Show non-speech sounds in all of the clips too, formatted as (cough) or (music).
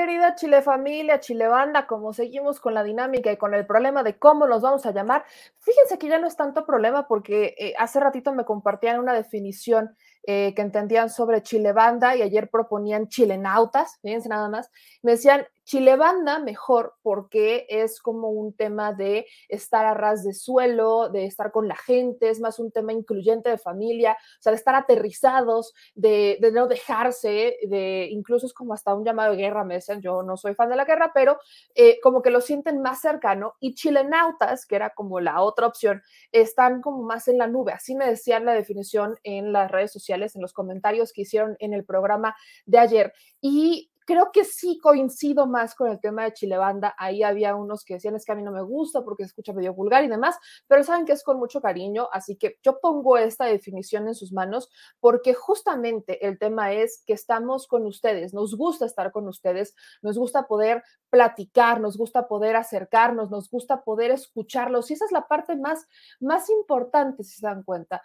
querida Chile familia, Chile banda, como seguimos con la dinámica y con el problema de cómo los vamos a llamar, fíjense que ya no es tanto problema porque eh, hace ratito me compartían una definición eh, que entendían sobre Chile banda y ayer proponían chilenautas, fíjense nada más, me decían Chile banda mejor porque es como un tema de estar a ras de suelo, de estar con la gente, es más un tema incluyente de familia, o sea, de estar aterrizados, de, de no dejarse, de incluso es como hasta un llamado de guerra, me decían, yo no soy fan de la guerra, pero eh, como que lo sienten más cercano y chilenautas, que era como la otra opción, están como más en la nube, así me decían la definición en las redes sociales en los comentarios que hicieron en el programa de ayer. Y creo que sí coincido más con el tema de Chile Banda. Ahí había unos que decían es que a mí no me gusta porque se escucha medio vulgar y demás, pero saben que es con mucho cariño, así que yo pongo esta definición en sus manos porque justamente el tema es que estamos con ustedes, nos gusta estar con ustedes, nos gusta poder platicar, nos gusta poder acercarnos, nos gusta poder escucharlos y esa es la parte más, más importante, si se dan cuenta.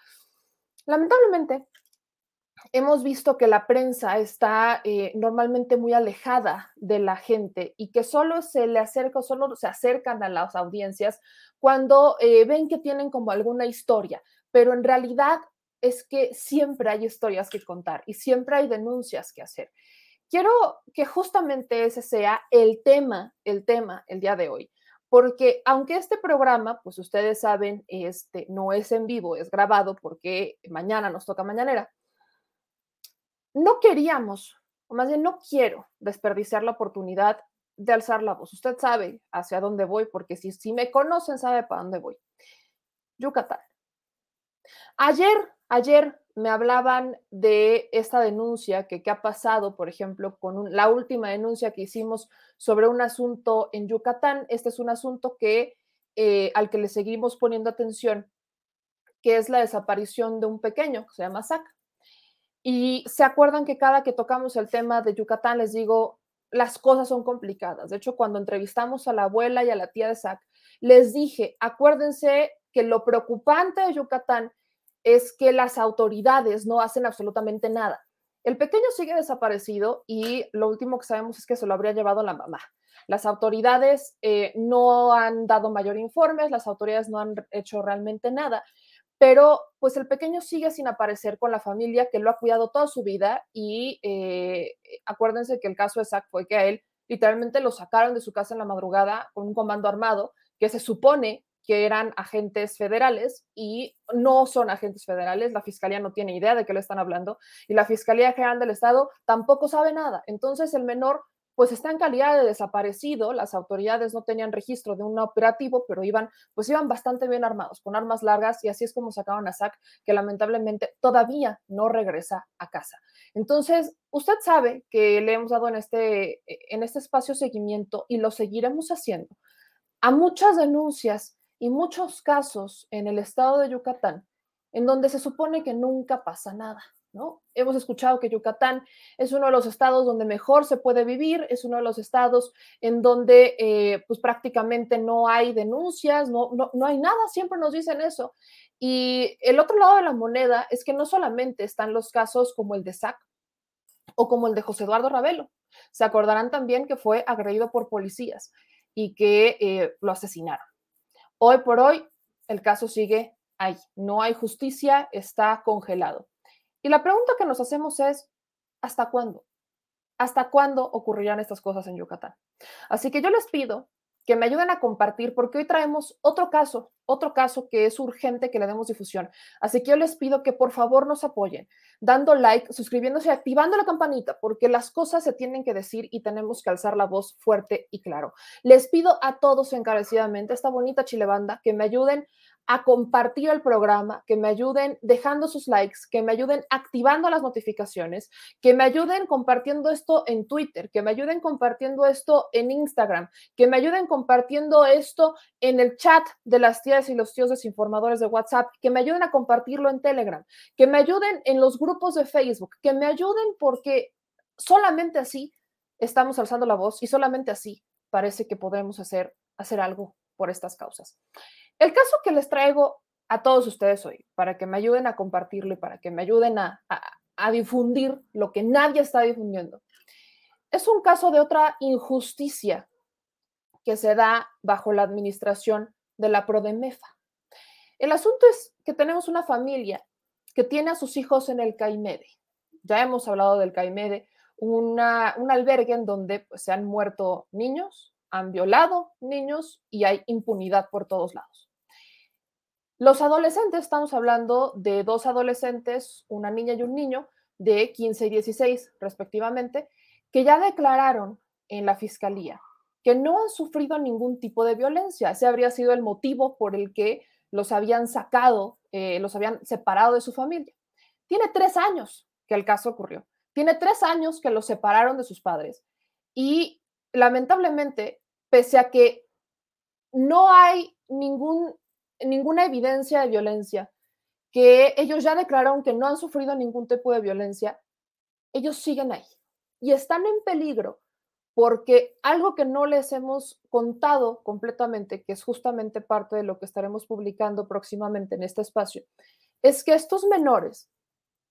Lamentablemente, hemos visto que la prensa está eh, normalmente muy alejada de la gente y que solo se le acerca, solo se acercan a las audiencias cuando eh, ven que tienen como alguna historia, pero en realidad es que siempre hay historias que contar y siempre hay denuncias que hacer. Quiero que justamente ese sea el tema, el tema el día de hoy, porque aunque este programa, pues ustedes saben, este no es en vivo, es grabado porque mañana nos toca mañanera no queríamos, o más bien no quiero desperdiciar la oportunidad de alzar la voz. Usted sabe hacia dónde voy, porque si, si me conocen, sabe para dónde voy. Yucatán. Ayer, ayer me hablaban de esta denuncia que, ha pasado, por ejemplo, con la última denuncia que hicimos sobre un asunto en Yucatán. Este es un asunto que, eh, al que le seguimos poniendo atención, que es la desaparición de un pequeño que se llama Zach. Y se acuerdan que cada que tocamos el tema de Yucatán, les digo, las cosas son complicadas. De hecho, cuando entrevistamos a la abuela y a la tía de Zach, les dije, acuérdense que lo preocupante de Yucatán es que las autoridades no hacen absolutamente nada. El pequeño sigue desaparecido y lo último que sabemos es que se lo habría llevado la mamá. Las autoridades eh, no han dado mayor informes, las autoridades no han hecho realmente nada pero pues el pequeño sigue sin aparecer con la familia que lo ha cuidado toda su vida y eh, acuérdense que el caso de Zach fue que a él literalmente lo sacaron de su casa en la madrugada con un comando armado que se supone que eran agentes federales y no son agentes federales, la fiscalía no tiene idea de qué le están hablando y la Fiscalía General del Estado tampoco sabe nada. Entonces el menor pues está en calidad de desaparecido. Las autoridades no tenían registro de un operativo, pero iban, pues iban bastante bien armados, con armas largas, y así es como sacaron a Zach, que lamentablemente todavía no regresa a casa. Entonces, usted sabe que le hemos dado en este, en este espacio seguimiento y lo seguiremos haciendo a muchas denuncias y muchos casos en el estado de Yucatán, en donde se supone que nunca pasa nada. Hemos escuchado que Yucatán es uno de los estados donde mejor se puede vivir, es uno de los estados en donde eh, pues prácticamente no hay denuncias, no, no, hay nada, siempre nos dicen eso. Y el otro lado de la moneda es que no solamente están los casos como el de SAC o como el de José Eduardo Ravelo, se acordarán también que fue agredido por policías y que eh, lo asesinaron. Hoy por hoy el caso sigue ahí, no hay justicia, está congelado. Y la pregunta que nos hacemos es, ¿hasta cuándo? ¿Hasta cuándo ocurrirán estas cosas en Yucatán? Así que yo les pido que me ayuden a compartir porque hoy traemos otro caso, otro caso que es urgente que le demos difusión. Así que yo les pido que por favor nos apoyen, dando like, suscribiéndose activando la campanita, porque las cosas se tienen que decir y tenemos que alzar la voz fuerte y claro. Les pido a todos encarecidamente, esta bonita chilebanda, que me ayuden a compartir el programa, que me ayuden dejando sus likes, que me ayuden activando las notificaciones, que me ayuden compartiendo esto en Twitter, que me ayuden compartiendo esto en Instagram, que me ayuden compartiendo esto en el chat de las tías y los tíos desinformadores de WhatsApp, que me ayuden a compartirlo en Telegram, que me ayuden en los grupos de Facebook, que me ayuden porque solamente así estamos alzando la voz y solamente así parece que podemos hacer, hacer algo por estas causas. El caso que les traigo a todos ustedes hoy, para que me ayuden a compartirlo y para que me ayuden a, difundir lo que nadie está difundiendo, es un caso de otra injusticia que se da bajo la administración de la Prodemefa. El asunto es que tenemos una familia que tiene a sus hijos en el CAIMEDE. Ya hemos hablado del CAIMEDE, un albergue en donde pues, se han muerto niños, han violado niños y hay impunidad por todos lados. Los adolescentes, estamos hablando de dos adolescentes, una niña y un niño, de 15 y 16 respectivamente, que ya declararon en la fiscalía que no han sufrido ningún tipo de violencia. Ese habría sido el motivo por el que los habían sacado, eh, los habían separado de su familia. Tiene tres años que el caso ocurrió. Tiene tres años que los separaron de sus padres. Y lamentablemente, pese a que no hay ningún, ninguna evidencia de violencia, que ellos ya declararon que no han sufrido ningún tipo de violencia, ellos siguen ahí y están en peligro porque algo que no les hemos contado completamente, que es justamente parte de lo que estaremos publicando próximamente en este espacio, es que estos menores,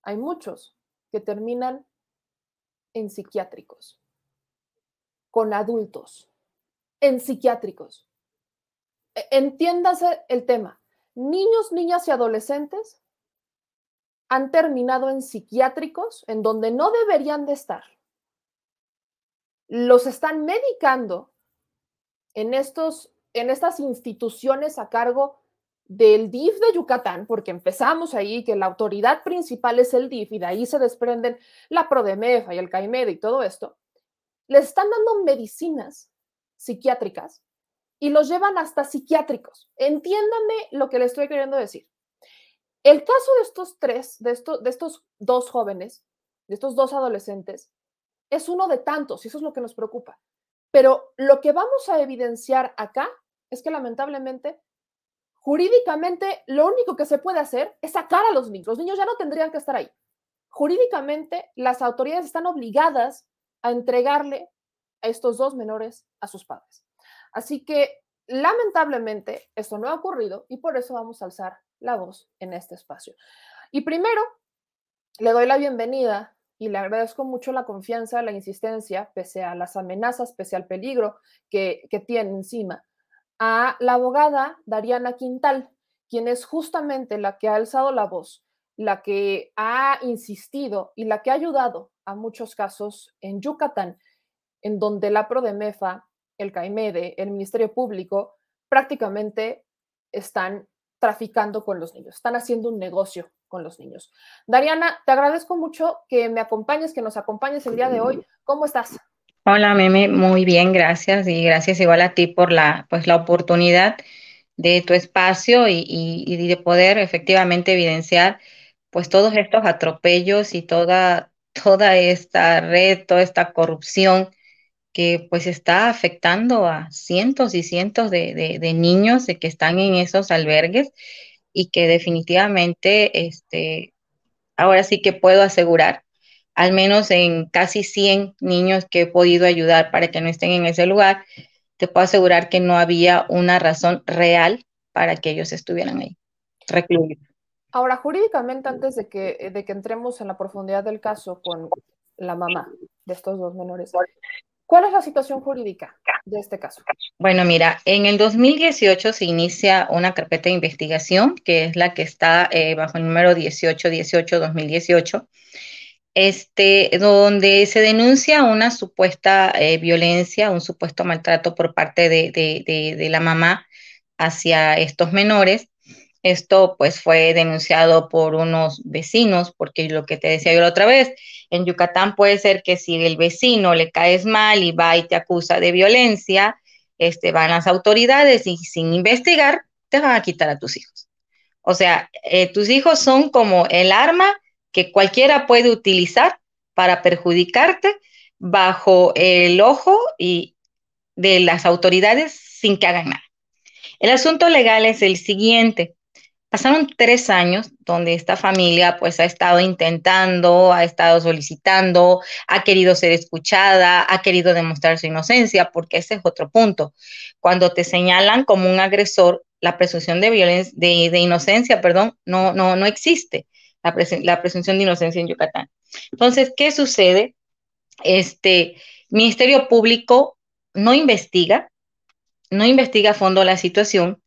hay muchos que terminan en psiquiátricos, con adultos, en psiquiátricos. E, entiéndase el tema niños, niñas y adolescentes han terminado en psiquiátricos en donde no deberían de estar. Los están medicando en, estos, en estas instituciones a cargo del DIF de Yucatán, porque empezamos ahí que la autoridad principal es el DIF y de ahí se desprenden la Prodemefa y el CAIMED y todo esto, les están dando medicinas psiquiátricas y los llevan hasta psiquiátricos. Entiéndame lo que le estoy queriendo decir. El caso de estos tres, de, de estos dos jóvenes, de estos dos adolescentes, es uno de tantos y eso es lo que nos preocupa. Pero lo que vamos a evidenciar acá es que lamentablemente, jurídicamente, lo único que se puede hacer es sacar a los niños. Los niños ya no tendrían que estar ahí. Jurídicamente, las autoridades están obligadas a entregarle a estos dos menores a sus padres. Así que lamentablemente esto no ha ocurrido y por eso vamos a alzar la voz en este espacio. Y primero, le doy la bienvenida y le agradezco mucho la confianza, la insistencia, pese a las amenazas, pese al peligro que, que tiene encima, a la abogada Dariana Quintal, quien es justamente la que ha alzado la voz, la que ha insistido y la que ha ayudado a muchos casos en Yucatán, en donde la PRODEMEFA el CAIMEDE, el Ministerio Público, prácticamente están traficando con los niños, están haciendo un negocio con los niños. Dariana, te agradezco mucho que me acompañes, que nos acompañes el día de hoy. ¿Cómo estás? Hola, Meme, muy bien, gracias y gracias igual a ti por la, pues, la oportunidad de tu espacio y, y de poder efectivamente evidenciar pues todos estos atropellos y toda, toda esta red, toda esta corrupción que pues está afectando a cientos y cientos de, niños de que están en esos albergues y que definitivamente, este, ahora sí que puedo asegurar, al menos en casi 100 niños que he podido ayudar para que no estén en ese lugar, te puedo asegurar que no había una razón real para que ellos estuvieran ahí, recluidos. Ahora, jurídicamente, antes de que, de que entremos en la profundidad del caso con la mamá de estos dos menores, ¿Cuál es la situación jurídica de este caso? Bueno, mira, en el 2018 se inicia una carpeta de investigación, que es la que está eh, bajo el número 1818-2018, este, donde se denuncia una supuesta eh, violencia, un supuesto maltrato por parte de, de la mamá hacia estos menores. Esto pues fue denunciado por unos vecinos, porque lo que te decía yo la otra vez, en Yucatán puede ser que si el vecino le caes mal y va y te acusa de violencia, este, van las autoridades y sin investigar te van a quitar a tus hijos. O sea, eh, tus hijos son como el arma que cualquiera puede utilizar para perjudicarte bajo el ojo y de las autoridades sin que hagan nada. El asunto legal es el siguiente. Pasaron tres años donde esta familia pues ha estado intentando, ha estado solicitando, ha querido ser escuchada, ha querido demostrar su inocencia, porque ese es otro punto. Cuando te señalan como un agresor, la presunción de violencia, de, inocencia, perdón, no, no, no existe la, presunción de inocencia en Yucatán. Entonces, ¿qué sucede? Este, Ministerio Público no investiga, no investiga a fondo la situación.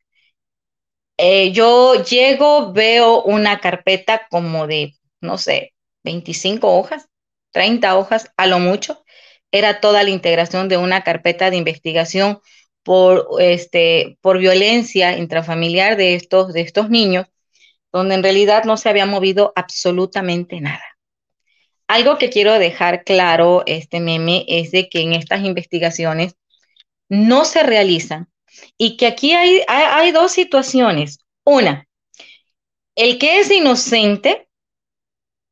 Eh, yo llego, veo una carpeta como de, no sé, 25 hojas, 30 hojas a lo mucho. Era toda la integración de una carpeta de investigación por, este, por violencia intrafamiliar de estos, de estos niños, donde en realidad no se había movido absolutamente nada. Algo que quiero dejar claro, este meme, es de que en estas investigaciones no se realizan y que aquí hay, hay, dos situaciones. Una, el que es inocente,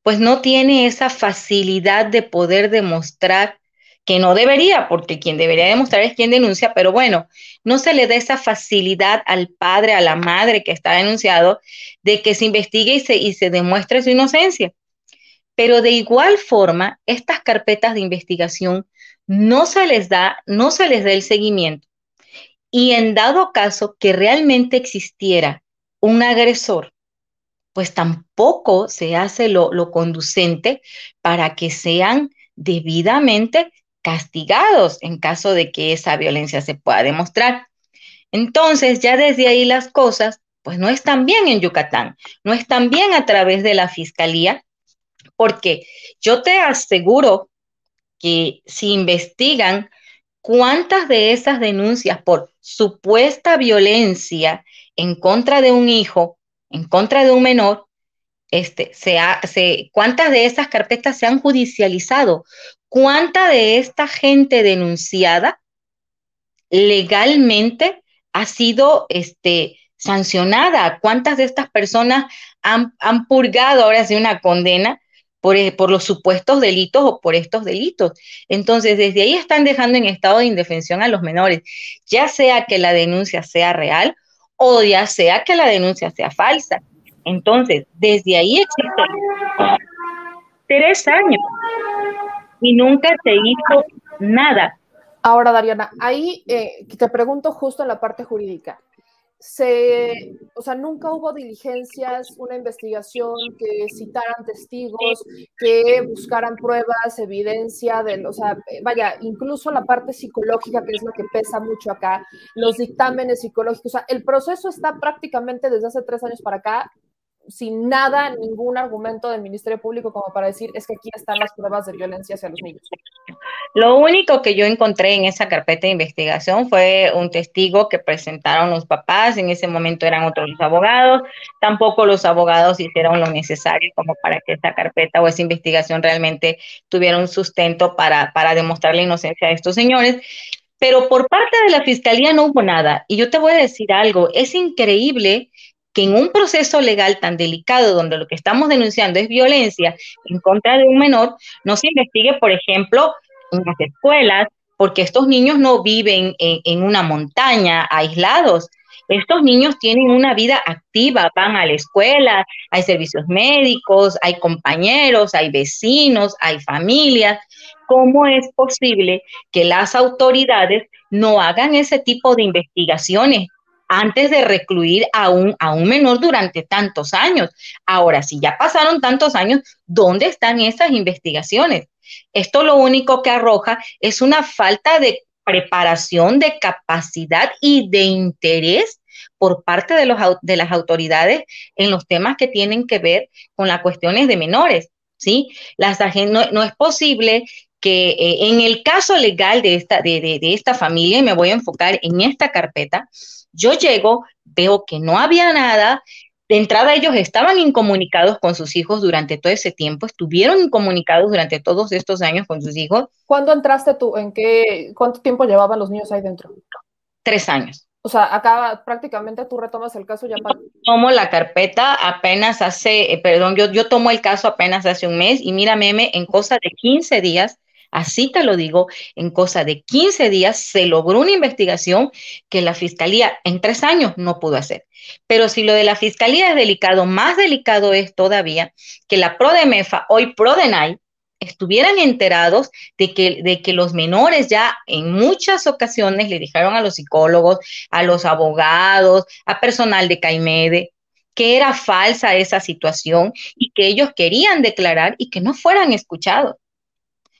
pues no tiene esa facilidad de poder demostrar que no debería, porque quien debería demostrar es quien denuncia, pero bueno, no se le da esa facilidad al padre, a la madre que está denunciado, de que se investigue y se, y se demuestre su inocencia. Pero de igual forma, estas carpetas de investigación no se les da, no se les da el seguimiento. Y en dado caso que realmente existiera un agresor, pues tampoco se hace lo, lo conducente para que sean debidamente castigados en caso de que esa violencia se pueda demostrar. Entonces, ya desde ahí las cosas, pues no están bien en Yucatán, no están bien a través de la fiscalía, porque yo te aseguro que si investigan cuántas de esas denuncias por supuesta violencia en contra de un hijo, en contra de un menor, este, se se, cuántas de esas carpetas se han judicializado, cuánta de esta gente denunciada legalmente ha sido este, sancionada, cuántas de estas personas han, han purgado ahora sí una condena por, eh, por, los supuestos delitos o por estos delitos. Entonces, desde ahí están dejando en estado de indefensión a los menores, ya sea que la denuncia sea real o ya sea que la denuncia sea falsa. Entonces, desde ahí existen tres años y nunca se hizo nada. Ahora, Dariana, ahí eh, te pregunto justo en la parte jurídica. Se, o sea, nunca hubo diligencias, una investigación que citaran testigos, que buscaran pruebas, evidencia del, o sea, vaya, incluso la parte psicológica, que es la que pesa mucho acá, los dictámenes psicológicos, o sea, el proceso está prácticamente desde hace tres años para acá sin nada, ningún argumento del Ministerio Público como para decir es que aquí están las pruebas de violencia hacia los niños. Lo único que yo encontré en esa carpeta de investigación fue un testigo que presentaron los papás, en ese momento eran otros los abogados, tampoco los abogados hicieron lo necesario como para que esa carpeta o esa investigación realmente tuviera un sustento para, para demostrar la inocencia de estos señores. Pero por parte de la fiscalía no hubo nada. Y yo te voy a decir algo, es increíble que en un proceso legal tan delicado, donde lo que estamos denunciando es violencia en contra de un menor, no se investigue, por ejemplo, en las escuelas, porque estos niños no viven en, una montaña aislados. Estos niños tienen una vida activa, van a la escuela, hay servicios médicos, hay compañeros, hay vecinos, hay familias. ¿Cómo es posible que las autoridades no hagan ese tipo de investigaciones antes de recluir a un, a un menor durante tantos años. Ahora, si ya pasaron tantos años, ¿dónde están esas investigaciones? Esto lo único que arroja es una falta de preparación, de capacidad y de interés por parte de, los, de las autoridades en los temas que tienen que ver con las cuestiones de menores. ¿sí? Las, no, no es posible que eh, en el caso legal de esta, de, de, de esta familia, y me voy a enfocar en esta carpeta, yo llego, veo que no había nada. De entrada ellos estaban incomunicados con sus hijos durante todo ese tiempo, estuvieron incomunicados durante todos estos años con sus hijos. ¿Cuándo entraste tú? ¿En qué? ¿Cuánto tiempo llevaban los niños ahí dentro? Tres años. O sea, acá prácticamente tú retomas el caso ya para... Tomo la carpeta apenas hace, eh, perdón, yo, yo tomo el caso apenas hace un mes y mira, meme, en cosa de 15 días Así te lo digo, en cosa de 15 días se logró una investigación que la fiscalía en tres años no pudo hacer. Pero si lo de la fiscalía es delicado, más delicado es todavía que la PRODEMEFA, hoy PRODENAI, estuvieran enterados de que, de que los menores ya en muchas ocasiones le dijeron a los psicólogos, a los abogados, a personal de CAIMEDE, que era falsa esa situación y que ellos querían declarar y que no fueran escuchados.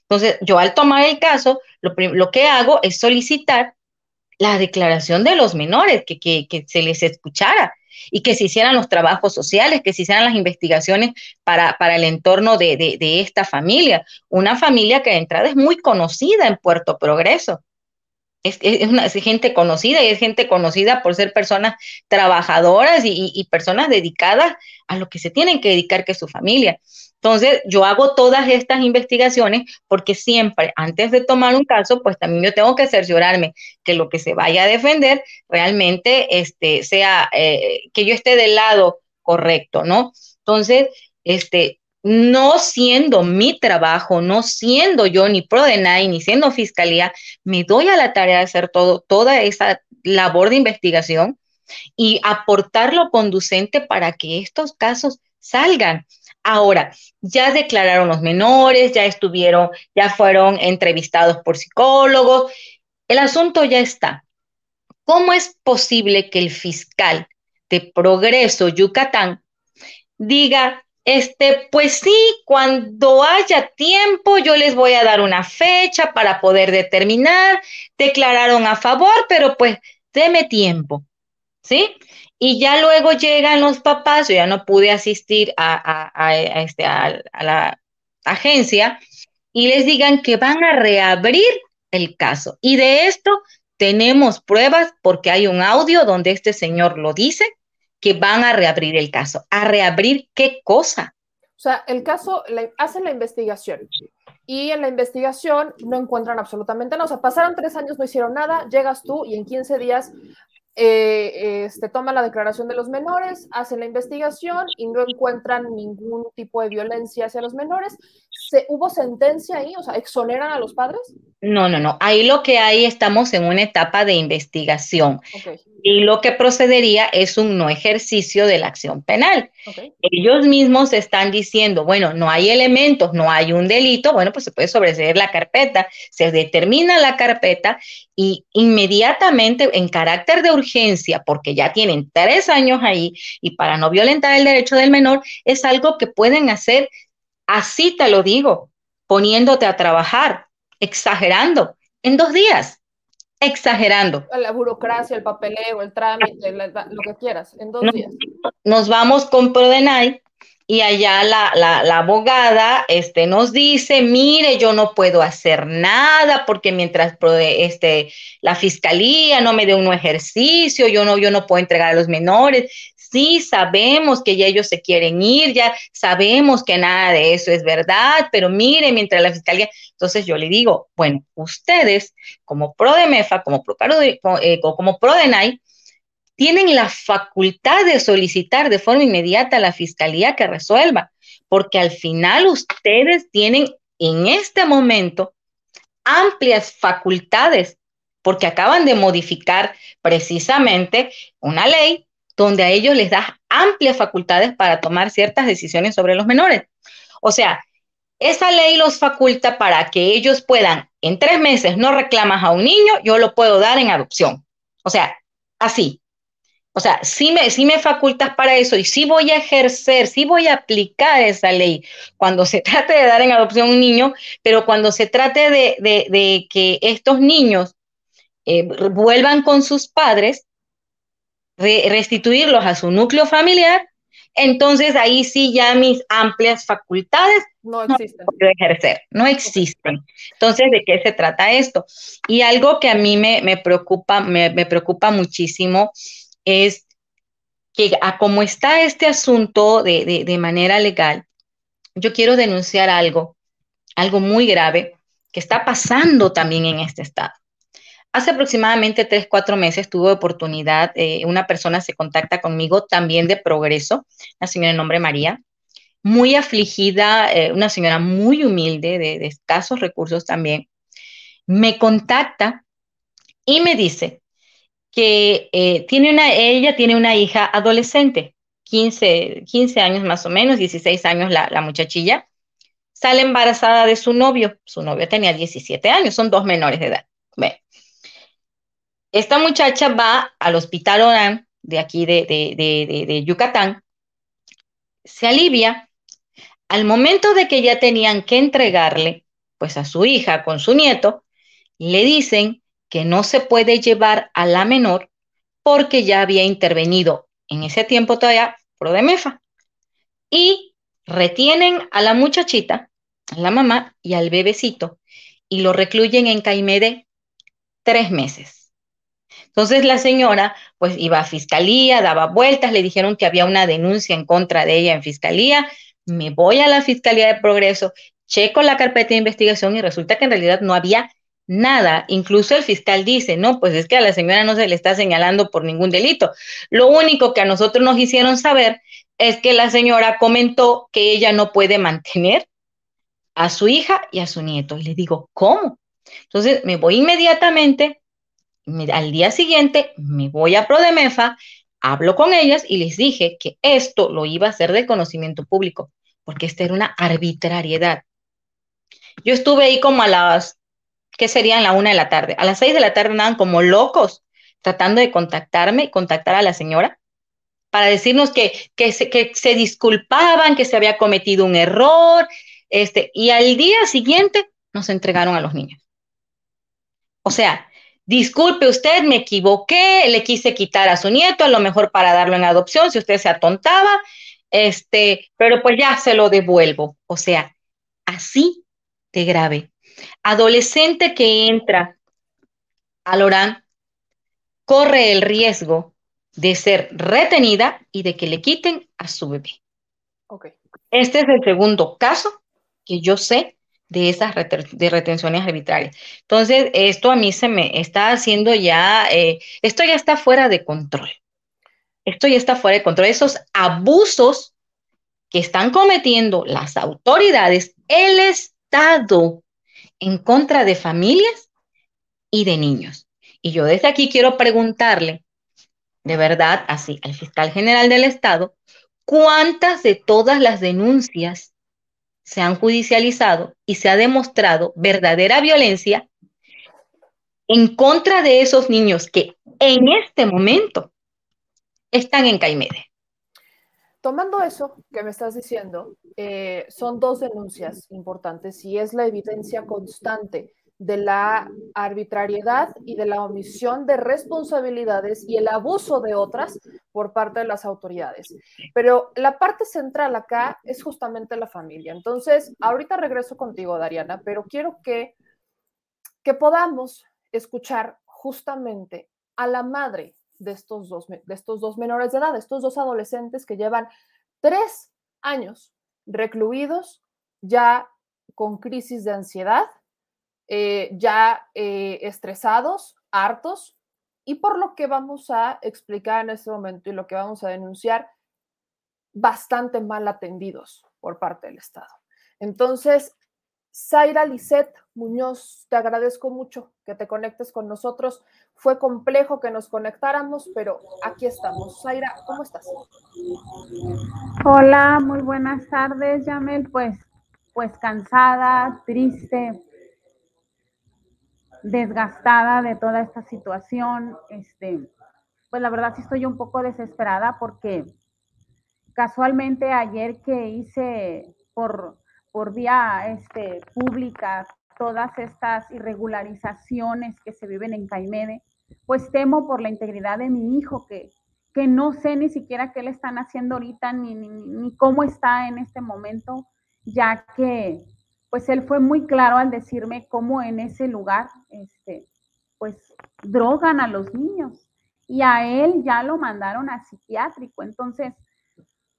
Entonces, yo al tomar el caso, lo, que hago es solicitar la declaración de los menores, que, se les escuchara y que se hicieran los trabajos sociales, que se hicieran las investigaciones para, el entorno de, esta familia. Una familia que de entrada es muy conocida en Puerto Progreso es, una gente conocida y es gente conocida por ser personas trabajadoras y, personas dedicadas a lo que se tienen que dedicar, que es su familia. Entonces, yo hago todas estas investigaciones porque siempre, antes de tomar un caso, pues también yo tengo que cerciorarme que lo que se vaya a defender realmente este, sea, eh, que yo esté del lado correcto, ¿no? Entonces, este, no siendo mi trabajo, no siendo yo ni ProDenai, ni siendo fiscalía, me doy a la tarea de hacer todo, toda esa labor de investigación y aportar lo conducente para que estos casos salgan. Ahora, ya declararon los menores, ya estuvieron, ya fueron entrevistados por psicólogos, el asunto ya está. ¿Cómo es posible que el fiscal de Progreso Yucatán diga este, pues sí, cuando haya tiempo, yo les voy a dar una fecha para poder determinar. Declararon a favor, pero pues deme tiempo, ¿sí? Y ya luego llegan los papás, yo ya no pude asistir a, este, a la agencia, y les digan que van a reabrir el caso. Y de esto tenemos pruebas porque hay un audio donde este señor lo dice que van a reabrir el caso. ¿A reabrir qué cosa? O sea, el caso, hacen la investigación y en la investigación no encuentran absolutamente nada. O sea, pasaron tres años, no hicieron nada, llegas tú y en 15 días eh, este, toman la declaración de los menores, hacen la investigación y no encuentran ningún tipo de violencia hacia los menores. ¿Se, ¿Hubo sentencia ahí? O sea, ¿exoneran a los padres? No, no, no. Ahí lo que hay, estamos en una etapa de investigación. Y lo que procedería es un no ejercicio de la acción penal. Ellos mismos están diciendo, bueno, no hay elementos, no hay un delito, bueno, pues se puede sobreseer la carpeta, se determina la carpeta y inmediatamente en carácter de urgencia, porque ya tienen tres años ahí y para no violentar el derecho del menor, es algo que pueden hacer, así te lo digo, poniéndote a trabajar, exagerando, en dos días, exagerando. La burocracia, el papeleo, el trámite, lo que quieras, en dos días. Nos vamos con Prodenay y allá la, la, abogada este, nos dice, mire, yo no puedo hacer nada porque mientras este, la fiscalía no me dé un ejercicio, yo no, yo no puedo entregar a los menores. Sí, sabemos que ya ellos se quieren ir, ya sabemos que nada de eso es verdad, pero mire, mientras la fiscalía, entonces yo le digo, bueno, ustedes como PRODEMEFA, como, Pro, eh, como tienen la facultad de solicitar de forma inmediata a la fiscalía que resuelva, porque al final ustedes tienen en este momento amplias facultades, porque acaban de modificar precisamente una ley donde a ellos les da amplias facultades para tomar ciertas decisiones sobre los menores. O sea, esa ley los faculta para que ellos puedan, en tres meses no reclamas a un niño, yo lo puedo dar en adopción. O sea, así, o sea, sí me, me facultas para eso y sí voy a ejercer, sí voy a aplicar esa ley cuando se (laughs) trate de dar en adopción a un niño, pero cuando se trate de, que estos niños eh, vuelvan con sus padres, restituirlos a su núcleo familiar, entonces ahí sí ya mis amplias facultades no existen. No ejercer, no existen. Entonces, ¿de qué se trata esto? Y algo que a mí me, preocupa, me, me preocupa muchísimo es que a como está este asunto de, manera legal, yo quiero denunciar algo, algo muy grave que está pasando también en este estado. Hace aproximadamente tres, cuatro meses tuve oportunidad, eh, una persona se contacta conmigo también de progreso, una señora de nombre María, muy afligida, eh, una señora muy humilde, de, escasos recursos también, me contacta y me dice, que eh, tiene una, ella tiene una hija adolescente, 15, 15 años más o menos, 16 años la, la muchachilla, sale embarazada de su novio, su novio tenía 17 años, son dos menores de edad. Esta muchacha va al hospital Orán de aquí de, de, de, de, Yucatán, se alivia, al momento de que ya tenían que entregarle, pues a su hija con su nieto, le dicen que no se puede llevar a la menor porque ya había intervenido en ese tiempo todavía Prodemefa. Y retienen a la muchachita, a la mamá y al bebecito y lo recluyen en Caimede tres meses. Entonces la señora pues iba a fiscalía, daba vueltas, le dijeron que había una denuncia en contra de ella en fiscalía, me voy a la fiscalía de progreso, checo la carpeta de investigación y resulta que en realidad no había nada. Incluso el fiscal dice, no, pues es que a la señora no se le está señalando por ningún delito. Lo único que a nosotros nos hicieron saber es que la señora comentó que ella no puede mantener a su hija y a su nieto. Y le digo, ¿cómo? Entonces me voy inmediatamente, al día siguiente me voy a Prodemefa, hablo con ellas y les dije que esto lo iba a hacer del conocimiento público, porque esta era una arbitrariedad. Yo estuve ahí como a las, ¿qué serían la una de la tarde? A las seis de la tarde andaban como locos tratando de contactarme contactar a la señora para decirnos que, que, se, que se disculpaban, que se había cometido un error, este, y al día siguiente nos entregaron a los niños. O sea, disculpe usted, me equivoqué, le quise quitar a su nieto, a lo mejor para darlo en adopción, si usted se atontaba, este, pero pues ya se lo devuelvo. O sea, así de grave. Adolescente que entra al ORAN corre el riesgo de ser retenida y de que le quiten a su bebé. Okay. Este es el segundo caso que yo sé de esas de retenciones arbitrarias. Entonces, esto a mí se me está haciendo ya, eh, esto ya está fuera de control. Esto ya está fuera de control. Esos abusos que están cometiendo las autoridades, el Estado, en contra de familias y de niños. Y yo desde aquí quiero preguntarle, de verdad, así, al fiscal general del Estado, ¿cuántas de todas las denuncias se han judicializado y se ha demostrado verdadera violencia en contra de esos niños que en este momento están en Caimede. Tomando eso que me estás diciendo, eh, son dos denuncias importantes y es la evidencia constante de la arbitrariedad y de la omisión de responsabilidades y el abuso de otras por parte de las autoridades. Pero la parte central acá es justamente la familia. Entonces, ahorita regreso contigo, Dariana, pero quiero que, que podamos escuchar justamente a la madre de estos, dos, de estos dos menores de edad, estos dos adolescentes que llevan tres años recluidos ya con crisis de ansiedad eh, ya eh, estresados, hartos, y por lo que vamos a explicar en este momento y lo que vamos a denunciar, bastante mal atendidos por parte del Estado. Entonces, Zaira Lisset Muñoz, te agradezco mucho que te conectes con nosotros. Fue complejo que nos conectáramos, pero aquí estamos. Zaira, ¿cómo estás? Hola, muy buenas tardes, Yamel. Pues, pues cansada, triste, desgastada de toda esta situación. Este, pues la verdad sí estoy un poco desesperada porque casualmente ayer que hice por, por vía este, pública todas estas irregularizaciones que se viven en Caimede, pues temo por la integridad de mi hijo, que, que no sé ni siquiera qué le están haciendo ahorita, ni, ni, ni cómo está en este momento, ya que pues él fue muy claro al decirme cómo en ese lugar, este, pues drogan a los niños y a él ya lo mandaron a psiquiátrico. Entonces,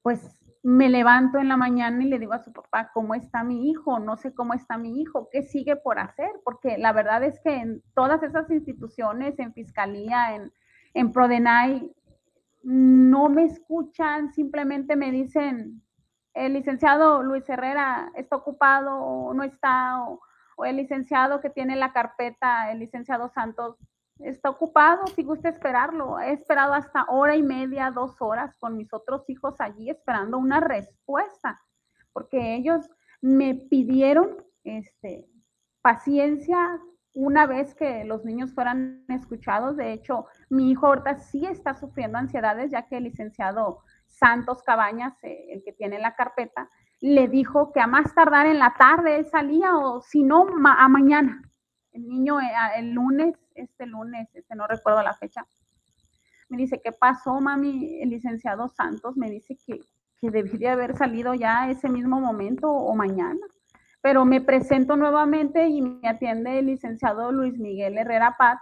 pues me levanto en la mañana y le digo a su papá, ¿cómo está mi hijo? No sé cómo está mi hijo, ¿qué sigue por hacer? Porque la verdad es que en todas esas instituciones, en fiscalía, en, en Prodenay, no me escuchan, simplemente me dicen, el licenciado Luis Herrera está ocupado o no está, o, el licenciado que tiene la carpeta, el licenciado Santos, está ocupado, si gusta esperarlo. He esperado hasta hora y media, dos horas con mis otros hijos allí esperando una respuesta, porque ellos me pidieron este, paciencia una vez que los niños fueran escuchados. De hecho, mi hijo ahorita sí está sufriendo ansiedades, ya que el licenciado Santos Cabañas, eh, el que tiene la carpeta, le dijo que a más tardar en la tarde él salía o si no, a mañana. el niño eh, el lunes, este lunes, este no recuerdo la fecha, me dice, ¿qué pasó, mami? El licenciado Santos me dice que, que debería haber salido ya ese mismo momento o mañana. Pero me presento nuevamente y me atiende el licenciado Luis Miguel Herrera Paz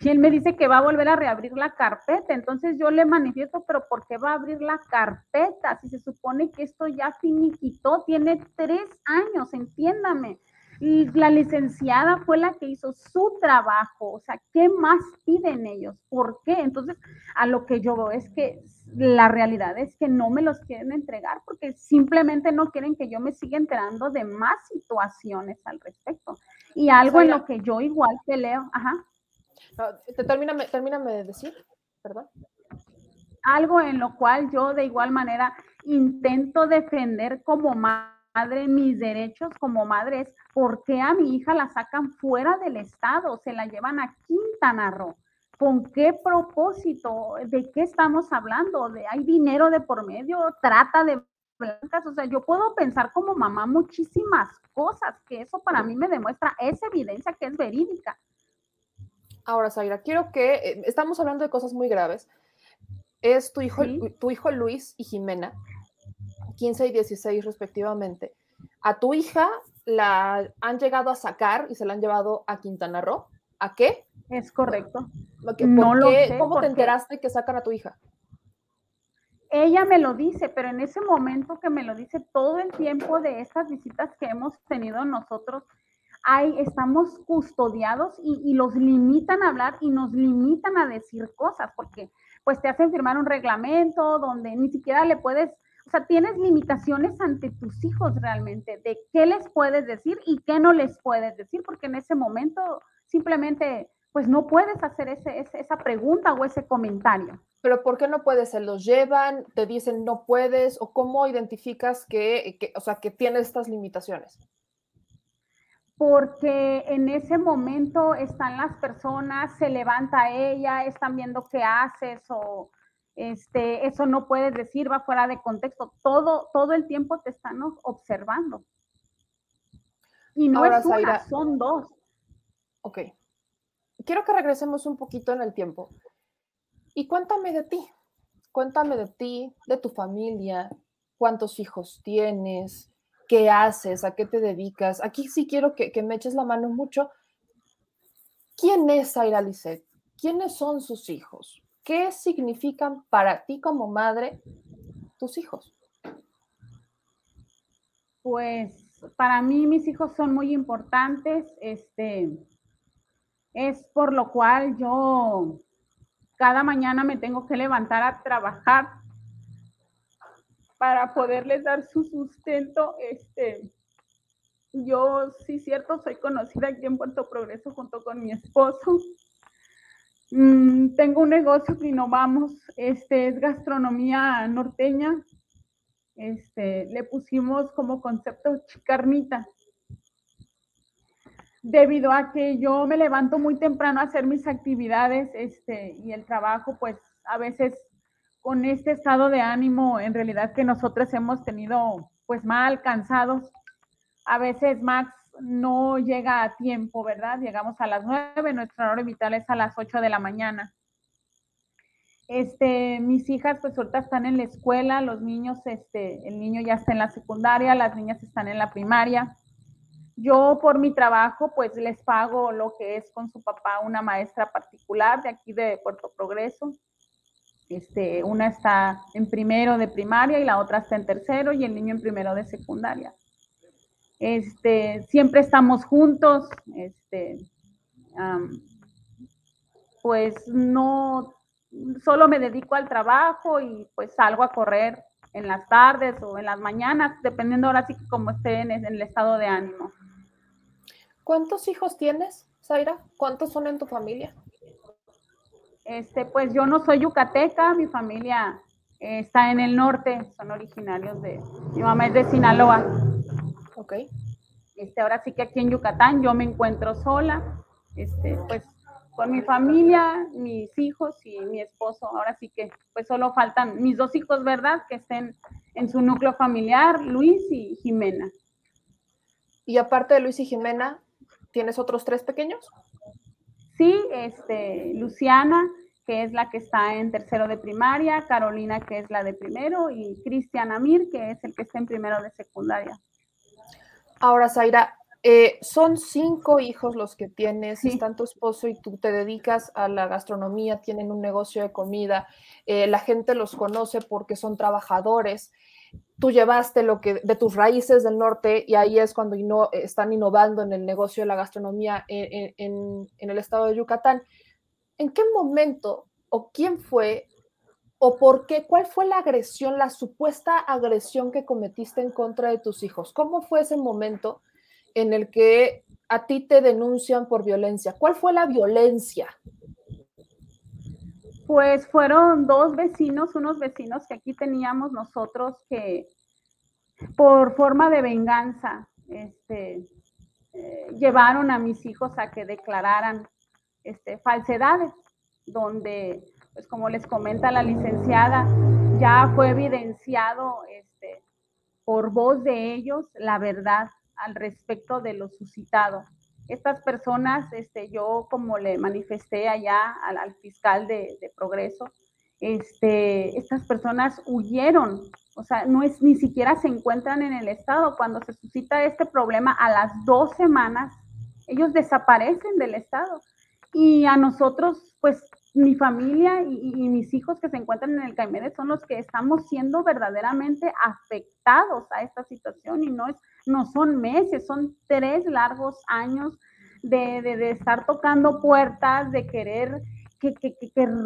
y él me dice que va a volver a reabrir la carpeta. Entonces yo le manifiesto, pero ¿por qué va a abrir la carpeta? Si se supone que esto ya finiquitó, tiene tres años, entiéndame. Y la licenciada fue la que hizo su trabajo. O sea, ¿qué más piden ellos? ¿Por qué? Entonces, a lo que yo veo es que la realidad es que no me los quieren entregar porque simplemente no quieren que yo me siga enterando de más situaciones al respecto. Y algo en lo que yo igual peleo, ajá. Termíname, termíname de decir, perdón. Algo en lo cual yo de igual manera intento defender como madre mis derechos como madre es por qué a mi hija la sacan fuera del estado, se la llevan a Quintana Roo. ¿Con qué propósito? ¿De qué estamos hablando? ¿De hay dinero de por medio? ¿Trata de blancas? O sea, yo puedo pensar como mamá muchísimas cosas, que eso para mí me demuestra, esa evidencia que es verídica. Ahora, Zaira, quiero que, eh, estamos hablando de cosas muy graves. Es tu hijo, tu hijo Luis y Jimena, 15 y 16 respectivamente. A tu hija la han llegado a sacar y se la han llevado a Quintana Roo. ¿A qué? Es correcto. no lo sé ¿Cómo te enteraste que sacan a tu hija? Ella me lo dice, pero en ese momento que me lo dice todo el tiempo de estas visitas que hemos tenido nosotros, estamos custodiados y, los limitan a hablar y nos limitan a decir cosas, porque pues te hacen firmar un reglamento donde ni siquiera le puedes, o sea, tienes limitaciones ante tus hijos realmente de qué les puedes decir y qué no les puedes decir, porque en ese momento simplemente pues no puedes hacer ese, esa pregunta o ese comentario. Pero ¿por qué no puedes? ¿Se los llevan? ¿Te dicen no puedes? ¿O cómo identificas que, que o sea, que tienes estas limitaciones? Porque en ese momento están las personas, se levanta ella, están viendo qué haces o este, eso no puedes decir, va fuera de contexto. Todo, todo el tiempo te están observando. Y no es una, son dos. Ok. Quiero que regresemos un poquito en el tiempo. Y cuéntame de ti. Cuéntame de ti, de tu familia, cuántos hijos tienes, qué haces, a qué te dedicas. Aquí sí quiero que, me eches la mano mucho. ¿Quién es Zaira Lisset? ¿Quiénes son sus hijos? ¿Qué significan para ti como madre tus hijos? Pues para mí mis hijos son muy importantes. Este es por lo cual yo cada mañana me tengo que levantar a trabajar para poderles dar su sustento. Este, yo sí cierto, soy conocida aquí en Puerto Progreso junto con mi esposo. Mm, tengo un negocio que no vamos, este es gastronomía norteña. Este, le pusimos como concepto chicarnita. Debido a que yo me levanto muy temprano a hacer mis actividades este, y el trabajo, pues a veces con este estado de ánimo en realidad que nosotros hemos tenido pues mal, cansados. A veces Max no llega a tiempo, ¿verdad? Llegamos a las nueve, nuestra hora vital es a las ocho de la mañana. Este, mis hijas pues ahorita están en la escuela, los niños, este, el niño ya está en la secundaria, las niñas están en la primaria. Yo por mi trabajo pues les pago lo que es con su papá una maestra particular de aquí de Puerto Progreso. Este, una está en primero de primaria y la otra está en tercero y el niño en primero de secundaria. Este, siempre estamos juntos, este, pues no, solo me dedico al trabajo y pues salgo a correr en las tardes o en las mañanas, dependiendo ahora sí como esté en el estado de ánimo. ¿Cuántos hijos tienes, Zaira? ¿Cuántos son en tu familia? Este, pues yo no soy yucateca, mi familia eh, está en el norte, son originarios de, mi mamá es de Sinaloa. Ok. Este, ahora sí que aquí en Yucatán yo me encuentro sola, este, pues con mi familia, mis hijos y mi esposo. Ahora sí que pues solo faltan mis dos hijos, ¿verdad? Que estén en su núcleo familiar, Luis y Jimena. Y aparte de Luis y Jimena, ¿Tienes otros tres pequeños? Sí, este, Luciana, que es la que está en tercero de primaria, Carolina, que es la de primero, y Cristian Amir, que es el que está en primero de secundaria. Ahora, Zaira, eh, son cinco hijos los que tienes, están tu esposo y tú te dedicas a la gastronomía, tienen un negocio de comida, eh, la gente los conoce porque son trabajadores. Tú llevaste lo que de tus raíces del norte y ahí es cuando están innovando en el negocio de la gastronomía en el estado de Yucatán. ¿En qué momento o quién fue o por qué? ¿Cuál fue la agresión, la supuesta agresión que cometiste en contra de tus hijos? ¿Cómo fue ese momento? en el que a ti te denuncian por violencia. ¿Cuál fue la violencia? Pues fueron dos vecinos, unos vecinos que aquí teníamos nosotros que por forma de venganza este, eh, llevaron a mis hijos a que declararan este, falsedades, donde, pues como les comenta la licenciada, ya fue evidenciado este, por voz de ellos la verdad al respecto de lo suscitado. Estas personas, este, yo como le manifesté allá al, fiscal de, Progreso, este, estas personas huyeron, o sea, no es, ni siquiera se encuentran en el estado. Cuando se suscita este problema a las dos semanas, ellos desaparecen del estado. Y a nosotros, pues mi familia y, mis hijos que se encuentran en el Caimedes son los que estamos siendo verdaderamente afectados a esta situación y no es no son meses, son tres largos años de, estar tocando puertas, de querer que,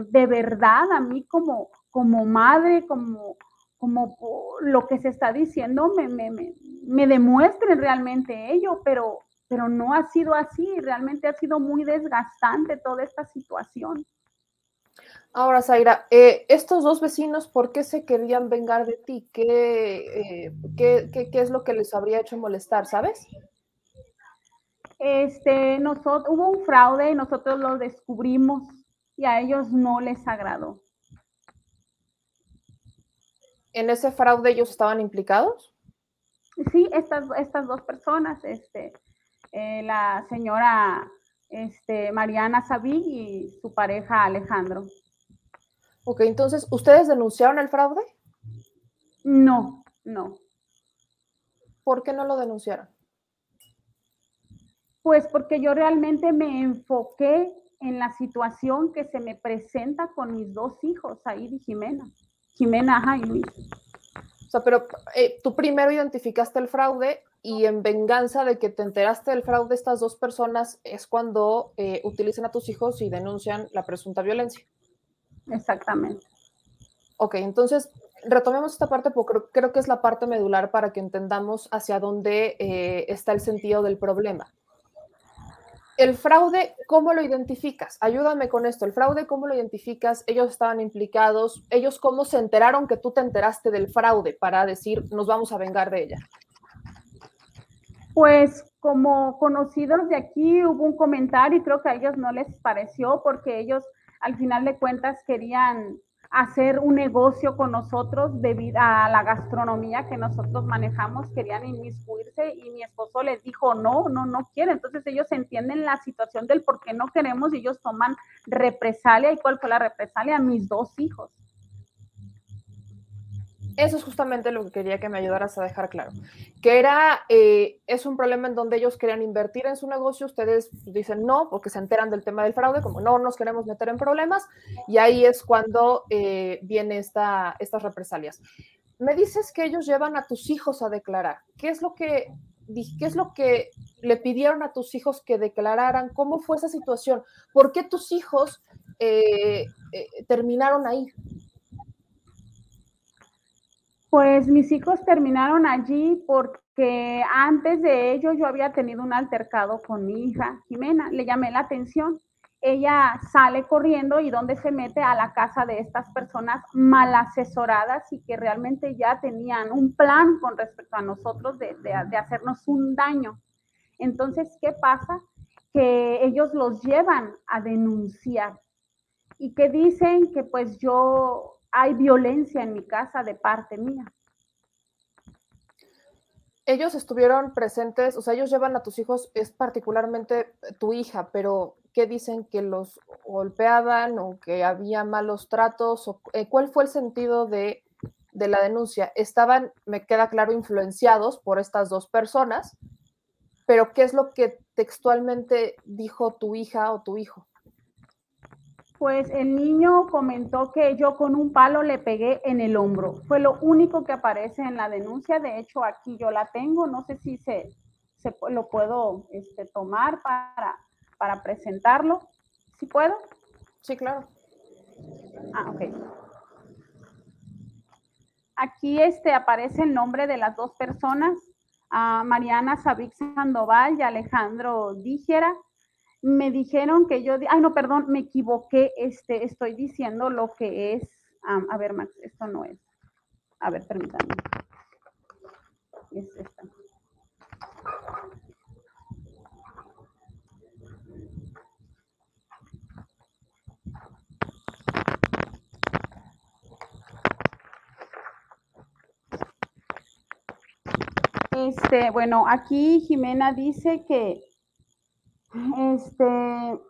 de verdad a mí como, como madre, como, como lo que se está diciendo, me, me, me, demuestren realmente ello, pero, pero no ha sido así, realmente ha sido muy desgastante toda esta situación. Ahora, Zaira, eh, estos dos vecinos, ¿por qué se querían vengar de ti? Eh, ¿Qué, qué, qué, es lo que les habría hecho molestar, sabes? Este, nosotros, hubo un fraude y nosotros lo descubrimos y a ellos no les agradó. ¿En ese fraude ellos estaban implicados? Sí, estas, estas dos personas, este, eh, la señora este, Mariana Sabí y su pareja Alejandro. Ok, entonces, ¿ustedes denunciaron el fraude? No, no. ¿Por qué no lo denunciaron? Pues porque yo realmente me enfoqué en la situación que se me presenta con mis dos hijos, Aid y Jimena. Jimena, ajá, y Luis. O sea, pero eh, tú primero identificaste el fraude y en venganza de que te enteraste del fraude, estas dos personas es cuando eh, utilizan a tus hijos y denuncian la presunta violencia. Exactamente. Ok, entonces retomemos esta parte porque creo, que es la parte medular para que entendamos hacia dónde eh, está el sentido del problema. El fraude, ¿cómo lo identificas? Ayúdame con esto. El fraude, ¿cómo lo identificas? Ellos estaban implicados. Ellos, ¿cómo se enteraron que tú te enteraste del fraude para decir, nos vamos a vengar de ella? Pues como conocidos de aquí hubo un comentario y creo que a ellos no les pareció porque ellos al final de cuentas querían hacer un negocio con nosotros debido a la gastronomía que nosotros manejamos, querían inmiscuirse y mi esposo les dijo, no, no, no quiere. Entonces ellos entienden la situación del por qué no queremos y ellos toman represalia. ¿Y cuál fue la represalia? Mis dos hijos. Eso es justamente lo que quería que me ayudaras a dejar claro, que era, eh, es un problema en donde ellos querían invertir en su negocio, ustedes dicen no, porque se enteran del tema del fraude, como no nos queremos meter en problemas, y ahí es cuando eh, viene esta, estas represalias. Me dices que ellos llevan a tus hijos a declarar. ¿Qué es lo que ¿Qué es lo que le pidieron a tus hijos que declararan? ¿Cómo fue esa situación? ¿Por qué tus hijos eh, terminaron ahí? Pues mis hijos terminaron allí porque antes de ello yo había tenido un altercado con mi hija Jimena, le llamé la atención. Ella sale corriendo y donde se mete a la casa de estas personas mal asesoradas y que realmente ya tenían un plan con respecto a nosotros de, de hacernos un daño. Entonces, ¿qué pasa? Que ellos los llevan a denunciar y que dicen que pues yo hay violencia en mi casa de parte mía. ellos estuvieron presentes, o sea, ellos llevan a tus hijos, es particularmente tu hija, pero ¿qué dicen que los golpeaban o que había malos tratos? O, eh, ¿Cuál fue el sentido de, de, la denuncia? Estaban, me queda claro, influenciados por estas dos personas, pero ¿qué es lo que textualmente dijo tu hija o tu hijo? Pues el niño comentó que yo con un palo le pegué en el hombro. Fue lo único que aparece en la denuncia. De hecho, aquí yo la tengo. No sé si se, se lo puedo este, tomar para, para presentarlo. ¿Sí puedo? Sí, claro. Ah, ok. Aquí este, aparece el nombre de las dos personas, a Mariana Sabic Sandoval y Alejandro Díjera me dijeron que yo, ay no, perdón, me equivoqué, este, estoy diciendo lo que es, a ver Max, esto no es, a ver, permítanme, es esta. Este, bueno, aquí Jimena dice que este,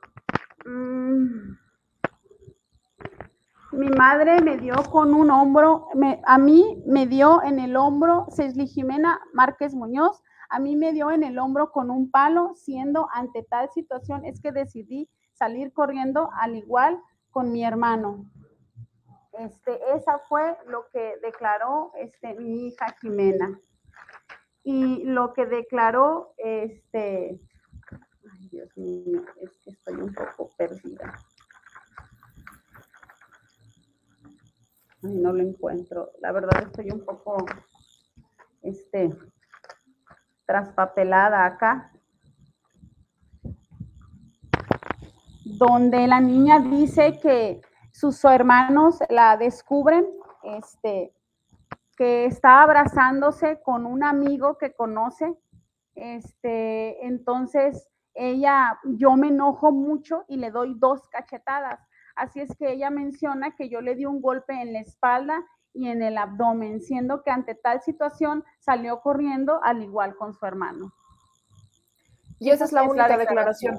mm, mi madre me dio con un hombro, a mí me dio en el hombro, Cesli Jimena Márquez Muñoz, a mí me dio en el hombro con un palo, siendo ante tal situación es que decidí salir corriendo al igual con mi hermano. Este, esa fue lo que declaró este, mi hija Jimena. Y lo que declaró este, Dios mío, es que estoy un poco perdida. Ay, no lo encuentro. La verdad estoy un poco, este, traspapelada acá. Donde la niña dice que sus hermanos la descubren, este, que está abrazándose con un amigo que conoce, este, entonces ella, yo me enojo mucho y le doy dos cachetadas. Así es que ella menciona que yo le di un golpe en la espalda y en el abdomen, siendo que ante tal situación salió corriendo al igual con su hermano. Y esa es la única declaración.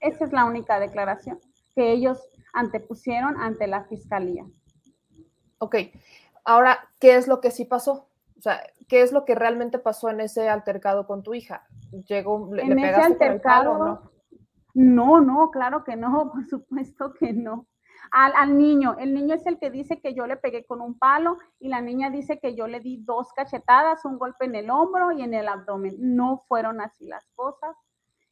Esa es la única declaración que ellos antepusieron ante la fiscalía. Ok, ahora, ¿qué es lo que sí pasó? O sea, ¿qué es lo que realmente pasó en ese altercado con tu hija? Llegó, le, en ese altercado, no? no? No, claro que no, (laughs) por supuesto que no. Al, al, niño, el niño es el que dice que yo le pegué con un palo y la niña dice que yo le di dos cachetadas, un golpe en el hombro y en el abdomen. No fueron así las cosas.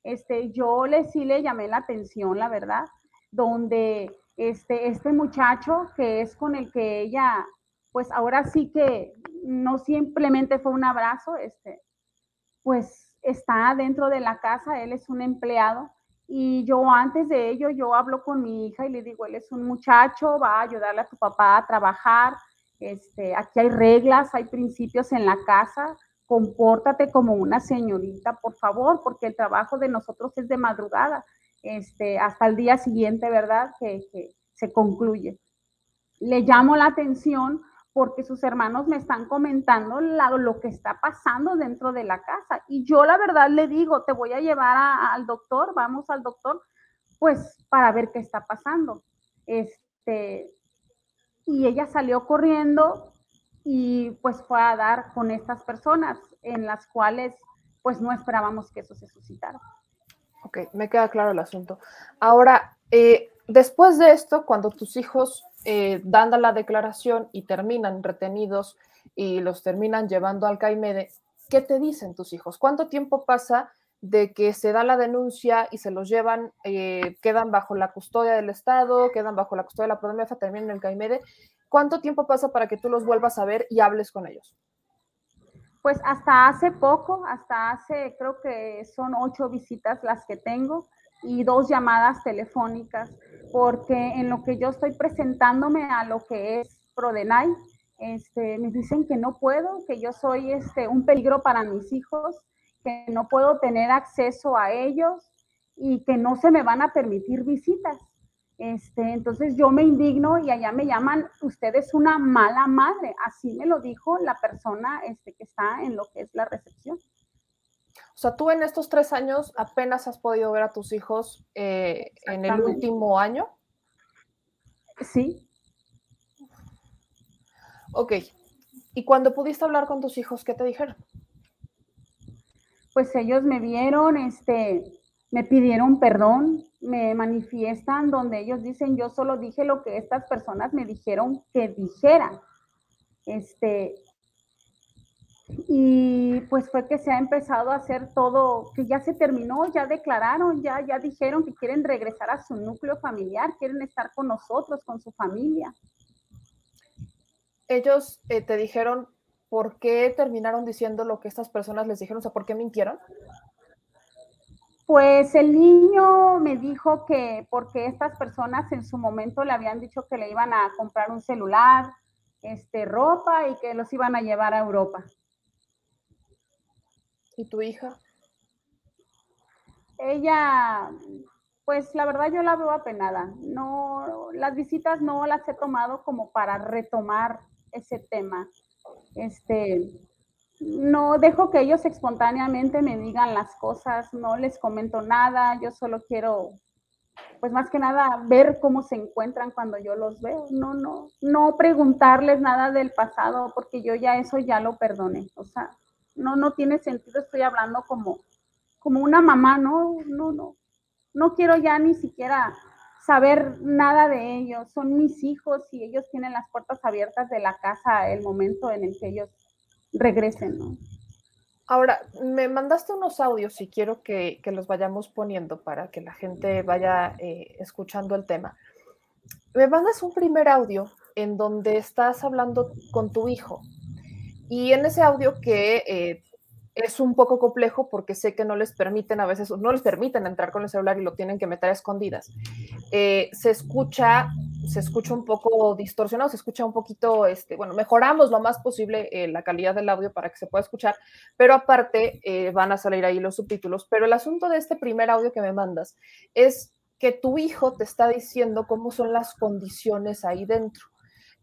Este, yo le sí le llamé la atención, la verdad, donde este, este muchacho que es con el que ella pues ahora sí que no simplemente fue un abrazo, este, pues está dentro de la casa, él es un empleado y yo antes de ello, yo hablo con mi hija y le digo, él es un muchacho, va a ayudarle a tu papá a trabajar, este, aquí hay reglas, hay principios en la casa, compórtate como una señorita, por favor, porque el trabajo de nosotros es de madrugada, este, hasta el día siguiente, ¿verdad? Que, que se concluye. Le llamo la atención porque sus hermanos me están comentando lo que está pasando dentro de la casa. Y yo la verdad le digo, te voy a llevar al doctor, vamos al doctor, pues para ver qué está pasando. Este, y ella salió corriendo y pues fue a dar con estas personas en las cuales pues no esperábamos que eso se suscitara. Ok, me queda claro el asunto. Ahora, eh, después de esto, cuando tus hijos eh, dan la declaración y terminan retenidos y los terminan llevando al CAIMEDE, ¿qué te dicen tus hijos? ¿Cuánto tiempo pasa de que se da la denuncia y se los llevan, eh, quedan bajo la custodia del Estado, quedan bajo la custodia de la PRODEMEFA, terminan en el CAIMEDE? ¿Cuánto tiempo pasa para que tú los vuelvas a ver y hables con ellos? Pues hasta hace poco, hasta hace, creo que son ocho visitas las que tengo y dos llamadas telefónicas, porque en lo que yo estoy presentándome a lo que es Prodenay, este, me dicen que no puedo, que yo soy este, un peligro para mis hijos, que no puedo tener acceso a ellos y que no se me van a permitir visitas. Este, entonces yo me indigno y allá me llaman, usted es una mala madre. Así me lo dijo la persona este, que está en lo que es la recepción. O sea, tú en estos tres años apenas has podido ver a tus hijos eh, en el último año. Sí. Ok. ¿Y cuando pudiste hablar con tus hijos, qué te dijeron? Pues ellos me vieron, este, me pidieron perdón, me manifiestan donde ellos dicen, yo solo dije lo que estas personas me dijeron que dijera. Este, y pues fue que se ha empezado a hacer todo, que ya se terminó, ya declararon, ya, ya dijeron que quieren regresar a su núcleo familiar, quieren estar con nosotros, con su familia. Ellos eh, te dijeron por qué terminaron diciendo lo que estas personas les dijeron, o sea, por qué mintieron. Pues el niño me dijo que porque estas personas en su momento le habían dicho que le iban a comprar un celular, este, ropa y que los iban a llevar a Europa. ¿Y tu hija? Ella, pues la verdad yo la veo apenada. No, las visitas no las he tomado como para retomar ese tema. Este, no dejo que ellos espontáneamente me digan las cosas, no les comento nada, yo solo quiero, pues más que nada, ver cómo se encuentran cuando yo los veo, no, no, no preguntarles nada del pasado, porque yo ya eso ya lo perdoné, o sea, no, no tiene sentido, estoy hablando como, como una mamá, no, no, no, no quiero ya ni siquiera saber nada de ellos, son mis hijos y ellos tienen las puertas abiertas de la casa el momento en el que ellos regresen, ¿no? Ahora, me mandaste unos audios y quiero que, los vayamos poniendo para que la gente vaya eh, escuchando el tema. Me mandas un primer audio en donde estás hablando con tu hijo y en ese audio que eh, es un poco complejo porque sé que no les permiten a veces, no les permiten entrar con el celular y lo tienen que meter a escondidas. Eh, se escucha, se escucha un poco distorsionado, se escucha un poquito, este, bueno, mejoramos lo más posible eh, la calidad del audio para que se pueda escuchar, pero aparte eh, van a salir ahí los subtítulos. Pero el asunto de este primer audio que me mandas es que tu hijo te está diciendo cómo son las condiciones ahí dentro,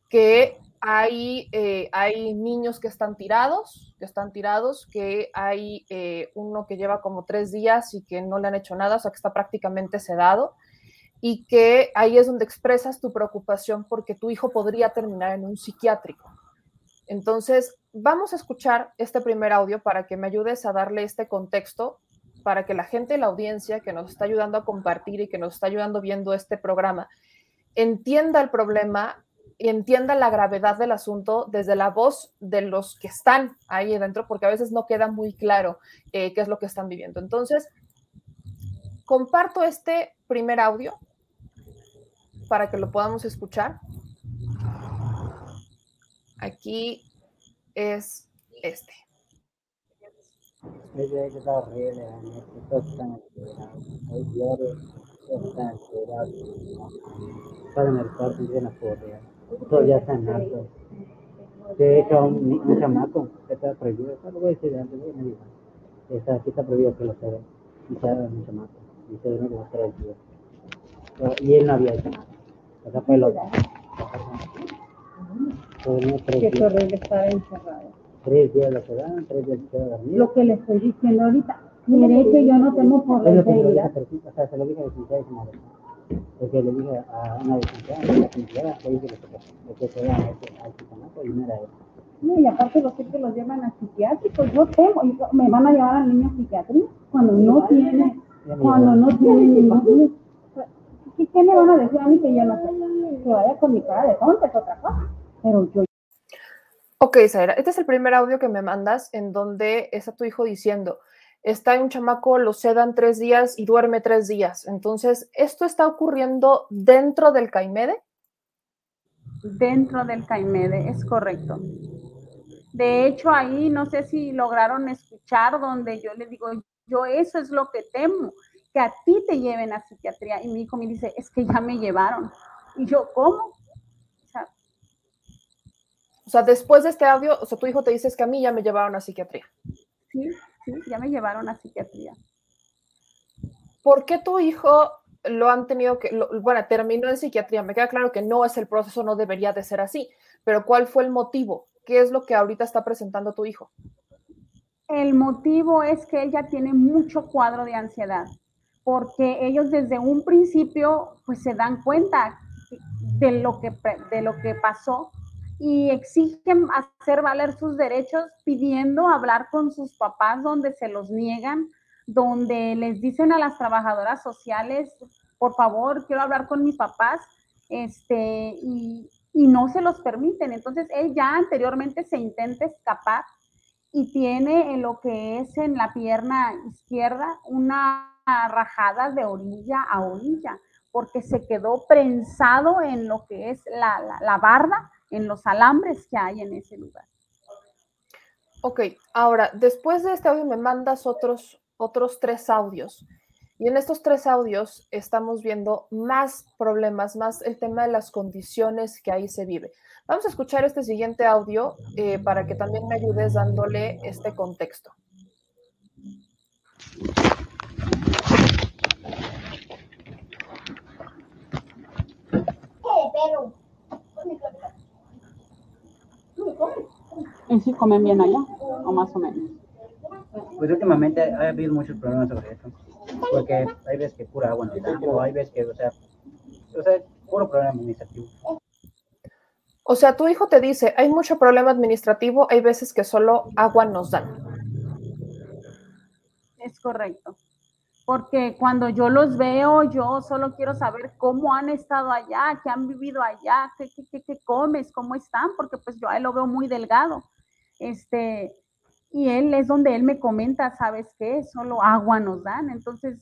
que hay, eh, hay niños que están tirados, que están tirados, que hay eh, uno que lleva como tres días y que no le han hecho nada, o sea, que está prácticamente sedado, y que ahí es donde expresas tu preocupación porque tu hijo podría terminar en un psiquiátrico. Entonces, vamos a escuchar este primer audio para que me ayudes a darle este contexto, para que la gente, la audiencia que nos está ayudando a compartir y que nos está ayudando viendo este programa, entienda el problema entienda la gravedad del asunto desde la voz de los que están ahí dentro, porque a veces no queda muy claro eh, qué es lo que están viviendo. Entonces, comparto este primer audio para que lo podamos escuchar. Aquí es este. Todavía está en alto. De hecho, un, un chamaco que está prohibido, no lo voy a decir antes, me dijo, está, aquí está prohibido que lo se ve, y se haga un chamaco, y se ve como tres días. Y él no había hecho nada, esa fue el otro. Qué horrible estar encerrado. Tres días lo que dan, tres días se dormido. Lo que le estoy diciendo ahorita, mire que yo no tengo por la integridad. O sea, se lo dije a la y se porque le dije a una licenciada, la licenciada, le dije que se al psicólogo y no era eso. No, y aparte los que los llevan a psiquiátricos, yo temo, me van a llevar al niño a psiquiatría cuando no tiene, cuando no tiene ningún... ¿Qué, ¿Qué me van a decir a mí que yo no sé? Que vaya con mi cara de tonta es otra cosa, pero yo... Ok, Zaira, este es el primer audio que me mandas en donde está tu hijo diciendo, está un chamaco, lo sedan tres días y duerme tres días. Entonces, ¿esto está ocurriendo dentro del CAIMEDE? Dentro del CAIMEDE, es correcto. De hecho, ahí no sé si lograron escuchar donde yo le digo, yo eso es lo que temo, que a ti te lleven a psiquiatría. Y mi hijo me dice, es que ya me llevaron. Y yo, ¿cómo? O sea, o sea después de este audio, o sea, tu hijo te dice, es que a mí ya me llevaron a psiquiatría. Sí, sí, ya me llevaron a psiquiatría. ¿Por qué tu hijo lo han tenido que, bueno, terminó en psiquiatría. Me queda claro que no es el proceso, no debería de ser así, pero ¿cuál fue el motivo? ¿Qué es lo que ahorita está presentando tu hijo? El motivo es que ella tiene mucho cuadro de ansiedad, porque ellos desde un principio pues se dan cuenta de lo que, de lo que pasó y exigen hacer valer sus derechos pidiendo hablar con sus papás donde se los niegan, donde les dicen a las trabajadoras sociales, por favor, quiero hablar con mis papás, este, y, y no se los permiten. Entonces, él ya anteriormente se intenta escapar y tiene en lo que es en la pierna izquierda una rajada de orilla a orilla, porque se quedó prensado en lo que es la, la, barda, en los alambres que hay en ese lugar. Ok, ahora, después de este audio me mandas otros, otros tres audios. Y en estos tres audios estamos viendo más problemas, más el tema de las condiciones que ahí se vive. Vamos a escuchar este siguiente audio eh, para que también me ayudes dándole este contexto. ¿Y si comen bien allá? ¿O más o menos? Pues últimamente ha habido muchos problemas sobre eso porque hay veces que pura agua no o hay veces que, o sea, o sea, puro problema administrativo. O sea, tu hijo te dice, hay mucho problema administrativo, hay veces que solo agua nos dan. Es correcto. Porque cuando yo los veo, yo solo quiero saber cómo han estado allá, qué han vivido allá, qué, qué, qué, comes, cómo están, porque pues yo a él lo veo muy delgado. Este, y él es donde él me comenta, ¿sabes qué? Solo agua nos dan. Entonces,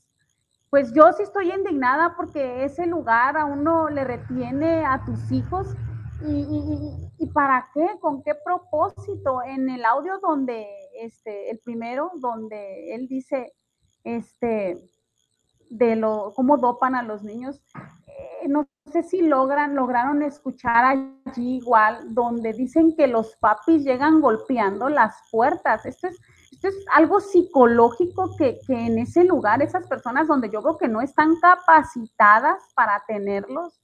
pues yo sí estoy indignada porque ese lugar a uno le retiene a tus hijos. ¿Y, y, para qué? ¿Con qué propósito? En el audio donde, este, el primero, donde él dice, este, de lo, cómo dopan a los niños, eh, no sé si logran, lograron escuchar allí igual, donde dicen que los papis llegan golpeando las puertas. Esto es, esto es algo psicológico que, que en ese lugar, esas personas donde yo creo que no están capacitadas para tenerlos,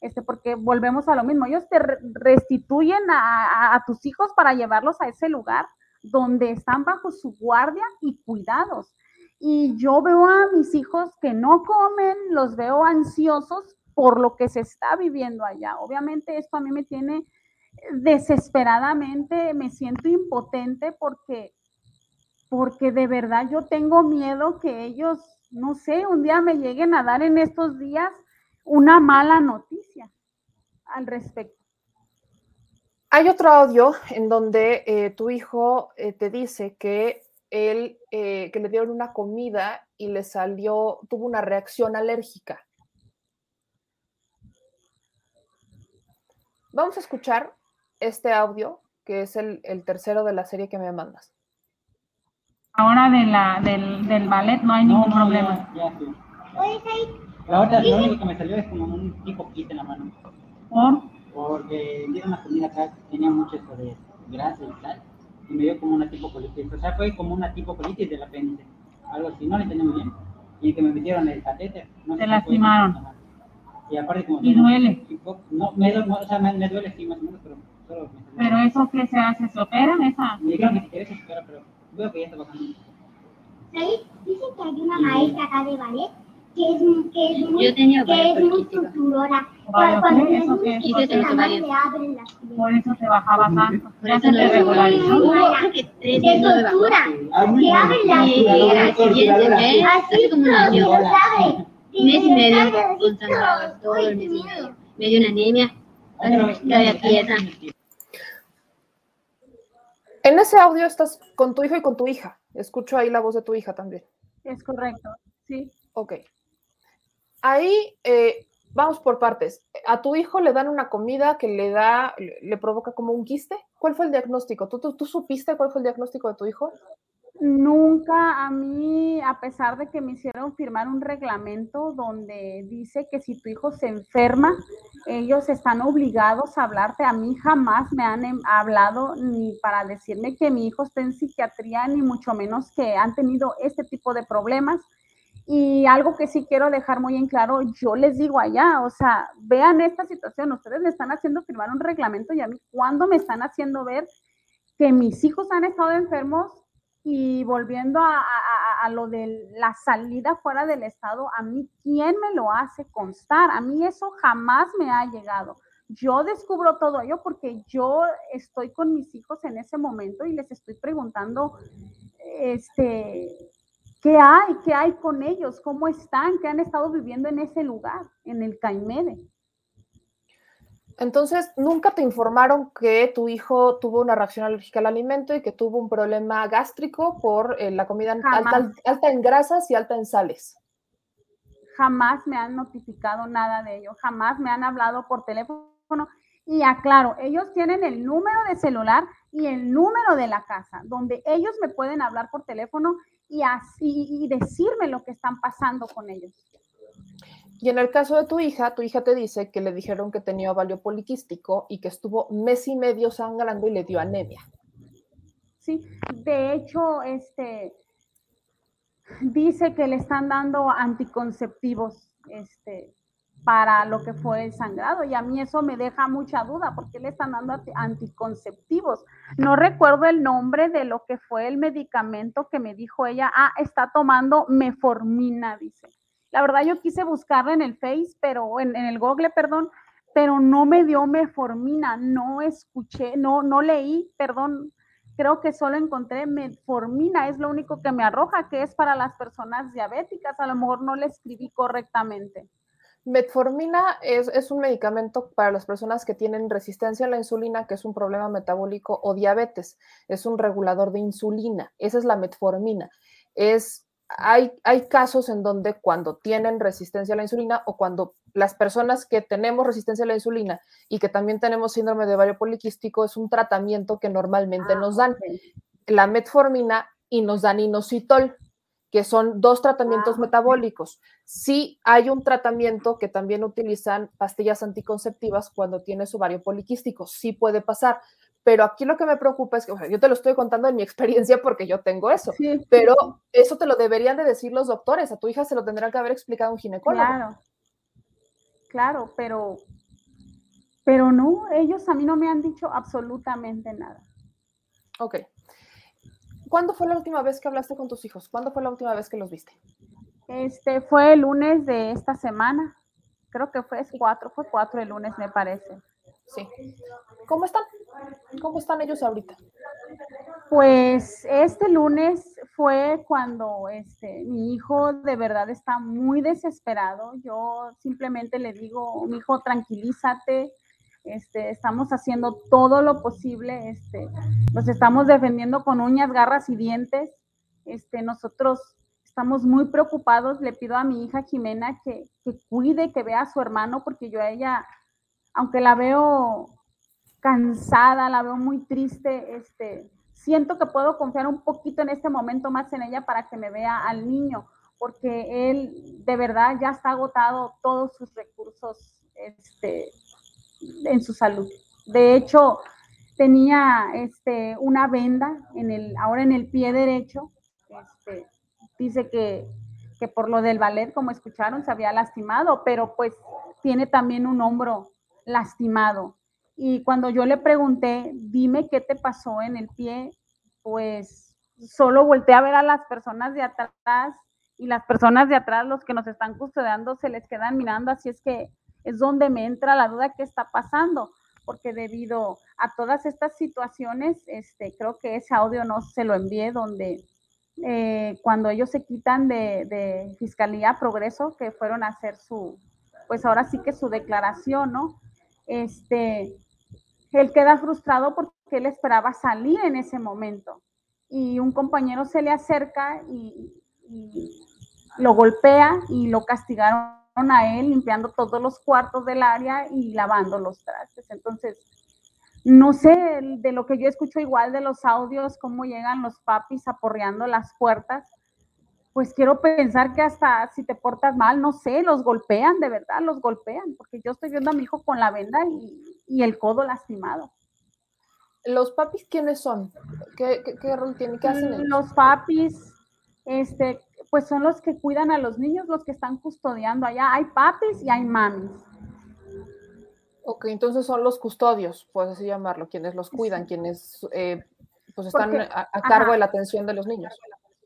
este, porque volvemos a lo mismo, ellos te restituyen a, a, tus hijos para llevarlos a ese lugar donde están bajo su guardia y cuidados. Y yo veo a mis hijos que no comen, los veo ansiosos por lo que se está viviendo allá. Obviamente esto a mí me tiene desesperadamente, me siento impotente porque, porque de verdad yo tengo miedo que ellos, no sé, un día me lleguen a dar en estos días una mala noticia al respecto. Hay otro audio en donde eh, tu hijo eh, te dice que él, eh, que le dieron una comida y le salió, tuvo una reacción alérgica. Vamos a escuchar este audio, que es el, el tercero de la serie que me mandas. Ahora de la, del, del ballet no hay ningún problema. Ya, sí. La otra, lo único que me salió es como un tipo quite en la mano. ¿Por? Porque dieron una comida acá, tenía mucho esto de grasa y tal, y me dio como una tipo colitis. O sea, fue como una tipo colitis del apéndice. Algo así, no le entendí muy bien. Y que me metieron el catéter. No Te lastimaron. Y aparte como... ¿Y duele? No, me, duele, o sea, me, duele sí más o menos, pero solo me ¿Pero eso qué se hace? ¿Se operan esa? Me dijeron que si quieres se opera, pero veo que ya está bajando. ¿Sabes? Dicen que hay una maestra acá de ballet que es, que es muy, Yo tenía que es muy abren las Por eso te bajaba tanto. Ya se te regularizó. De tortura. Que abren las como mes y medio con todo el mes y medio. Me dio una anemia, quieta. En ese audio estás con tu hijo y con tu hija. Escucho ahí la voz de tu hija también. Es correcto, sí. Ok. Ahí eh, vamos por partes. A tu hijo le dan una comida que le da, le provoca como un quiste. ¿Cuál fue el diagnóstico? ¿Tú, tú, tú supiste cuál fue el diagnóstico de tu hijo? Nunca a mí, a pesar de que me hicieron firmar un reglamento donde dice que si tu hijo se enferma, ellos están obligados a hablarte. A mí jamás me han em, hablado ni para decirme que mi hijo está en psiquiatría, ni mucho menos que han tenido este tipo de problemas. Y algo que sí quiero dejar muy en claro, yo les digo allá, o sea, vean esta situación, ustedes me están haciendo firmar un reglamento y a mí, ¿cuándo me están haciendo ver que mis hijos han estado enfermos y volviendo a, lo de la salida fuera del estado, a mí, ¿quién me lo hace constar? A mí eso jamás me ha llegado. Yo descubro todo ello porque yo estoy con mis hijos en ese momento y les estoy preguntando, este, ¿qué hay? ¿Qué hay con ellos? ¿Cómo están? ¿Qué han estado viviendo en ese lugar, en el Caimede? Entonces, ¿nunca te informaron que tu hijo tuvo una reacción alérgica al alimento y que tuvo un problema gástrico por eh, la comida alta, alta, en grasas y alta en sales? Jamás me han notificado nada de ello, jamás me han hablado por teléfono. Y aclaro, ellos tienen el número de celular y el número de la casa, donde ellos me pueden hablar por teléfono y así y decirme lo que están pasando con ellos. Y en el caso de tu hija, tu hija te dice que le dijeron que tenía ovario poliquístico y que estuvo mes y medio sangrando y le dio anemia. Sí, de hecho, este dice que le están dando anticonceptivos este, para lo que fue el sangrado y a mí eso me deja mucha duda porque le están dando anticonceptivos. No recuerdo el nombre de lo que fue el medicamento que me dijo ella, ah, está tomando meformina, dice. La verdad yo quise buscarla en el Face, pero en, el Google, perdón, pero no me dio metformina, no escuché, no, no leí, perdón, creo que solo encontré metformina, es lo único que me arroja, que es para las personas diabéticas, a lo mejor no le escribí correctamente. Metformina es, es, un medicamento para las personas que tienen resistencia a la insulina, que es un problema metabólico, o diabetes. Es un regulador de insulina. Esa es la metformina. Es hay, casos en donde cuando tienen resistencia a la insulina o cuando las personas que tenemos resistencia a la insulina y que también tenemos síndrome de ovario poliquístico es un tratamiento que normalmente ah, nos dan la metformina y nos dan inositol, que son dos tratamientos ah, metabólicos. Sí hay un tratamiento que también utilizan pastillas anticonceptivas cuando tienes ovario poliquístico, sí puede pasar, pero aquí lo que me preocupa es que, o sea, yo te lo estoy contando en mi experiencia porque yo tengo eso, pero eso te lo deberían de decir los doctores, a tu hija se lo tendrán que haber explicado un ginecólogo. Claro, claro, pero, pero no, ellos a mí no me han dicho absolutamente nada. Ok. ¿Cuándo fue la última vez que hablaste con tus hijos? ¿Cuándo fue la última vez que los viste? Este fue el lunes de esta semana. Creo que fue cuatro, fue cuatro el lunes, me parece. Sí. ¿Cómo están? ¿Cómo están ellos ahorita? Pues este lunes fue cuando este, mi hijo de verdad está muy desesperado. Yo simplemente le digo, mi hijo, tranquilízate. Este, estamos haciendo todo lo posible, este, nos estamos defendiendo con uñas, garras y dientes. Este, nosotros estamos muy preocupados. Le pido a mi hija Jimena que, que cuide, que vea a su hermano, porque yo a ella aunque la veo cansada, la veo muy triste, este, siento que puedo confiar un poquito en este momento más en ella para que me vea al niño, porque él de verdad ya está agotado todos sus recursos este, en su salud. De hecho, tenía este, una venda en el, ahora en el pie derecho. Este, dice que, que por lo del ballet, como escucharon, se había lastimado, pero pues tiene también un hombro lastimado. Y cuando yo le pregunté, dime qué te pasó en el pie, pues solo volteé a ver a las personas de atrás y las personas de atrás, los que nos están custodiando, se les quedan mirando, así es que es donde me entra la duda qué está pasando, porque debido a todas estas situaciones, este, creo que ese audio no se lo envié donde eh, cuando ellos se quitan de, de Fiscalía Progreso, que fueron a hacer su, pues ahora sí que su declaración, ¿no? este, él queda frustrado porque él esperaba salir en ese momento. Y un compañero se le acerca y, lo golpea y lo castigaron a él limpiando todos los cuartos del área y lavando los trastes. Entonces, no sé de lo que yo escucho igual de los audios, cómo llegan los papis aporreando las puertas pues quiero pensar que hasta si te portas mal, no sé, los golpean, de verdad, los golpean, porque yo estoy viendo a mi hijo con la venda y, el codo lastimado. ¿Los papis quiénes son? ¿Qué, rol tienen? ¿Qué hacen Los papis, este, pues son los que cuidan a los niños, los que están custodiando allá. Hay papis y hay mamis. Ok, entonces son los custodios, puedes así llamarlo, quienes los cuidan, quienes eh, pues están a, cargo de la atención de los niños.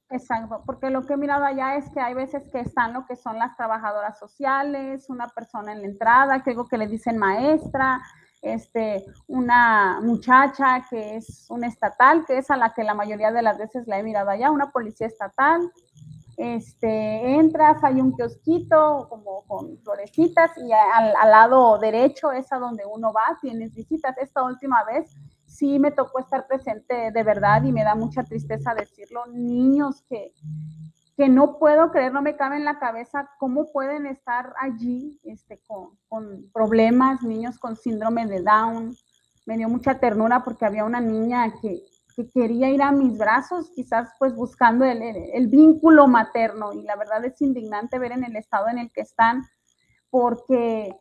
Exacto, porque lo que he mirado allá es que hay veces que están lo que son las trabajadoras sociales, una persona en la entrada, que algo que le dicen maestra, este, una muchacha que es una estatal, que es a la que la mayoría de las veces la he mirado allá, una policía estatal. Este, entras, hay un kiosquito como con florecitas y al, al lado derecho es a donde uno va, tienes visitas. Esta última vez sí me tocó estar presente de verdad y me da mucha tristeza decirlo, niños que, que no puedo creer, no me cabe en la cabeza cómo pueden estar allí este, con, problemas, niños con síndrome de Down. Me dio mucha ternura porque había una niña que, quería ir a mis brazos, quizás pues buscando el, vínculo materno. Y la verdad es indignante ver en el estado en el que están porque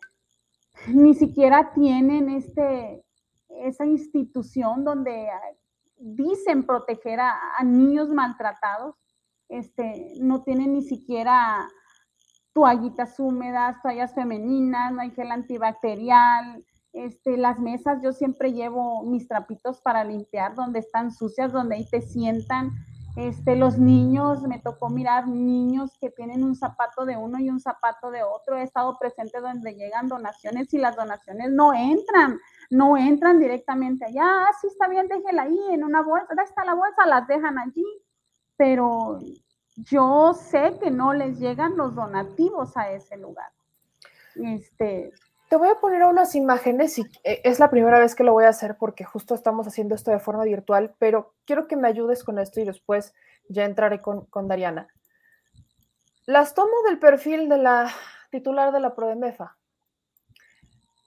ni siquiera tienen este, esa institución donde dicen proteger a, niños maltratados, este, no tienen ni siquiera toallitas húmedas, toallas femeninas, no hay gel antibacterial, este, las mesas yo siempre llevo mis trapitos para limpiar donde están sucias, donde ahí te sientan. Este, los niños, me tocó mirar niños que tienen un zapato de uno y un zapato de otro. He estado presente donde llegan donaciones y las donaciones no entran no entran directamente allá, ah, sí está bien, déjela ahí en una bolsa, ahí está la bolsa, las dejan allí, pero yo sé que no les llegan los donativos a ese lugar. Este, te voy a poner unas imágenes y eh, es la primera vez que lo voy a hacer porque justo estamos haciendo esto de forma virtual, pero quiero que me ayudes con esto y después ya entraré con, con Dariana. Las tomo del perfil de la titular de la Prodemefa.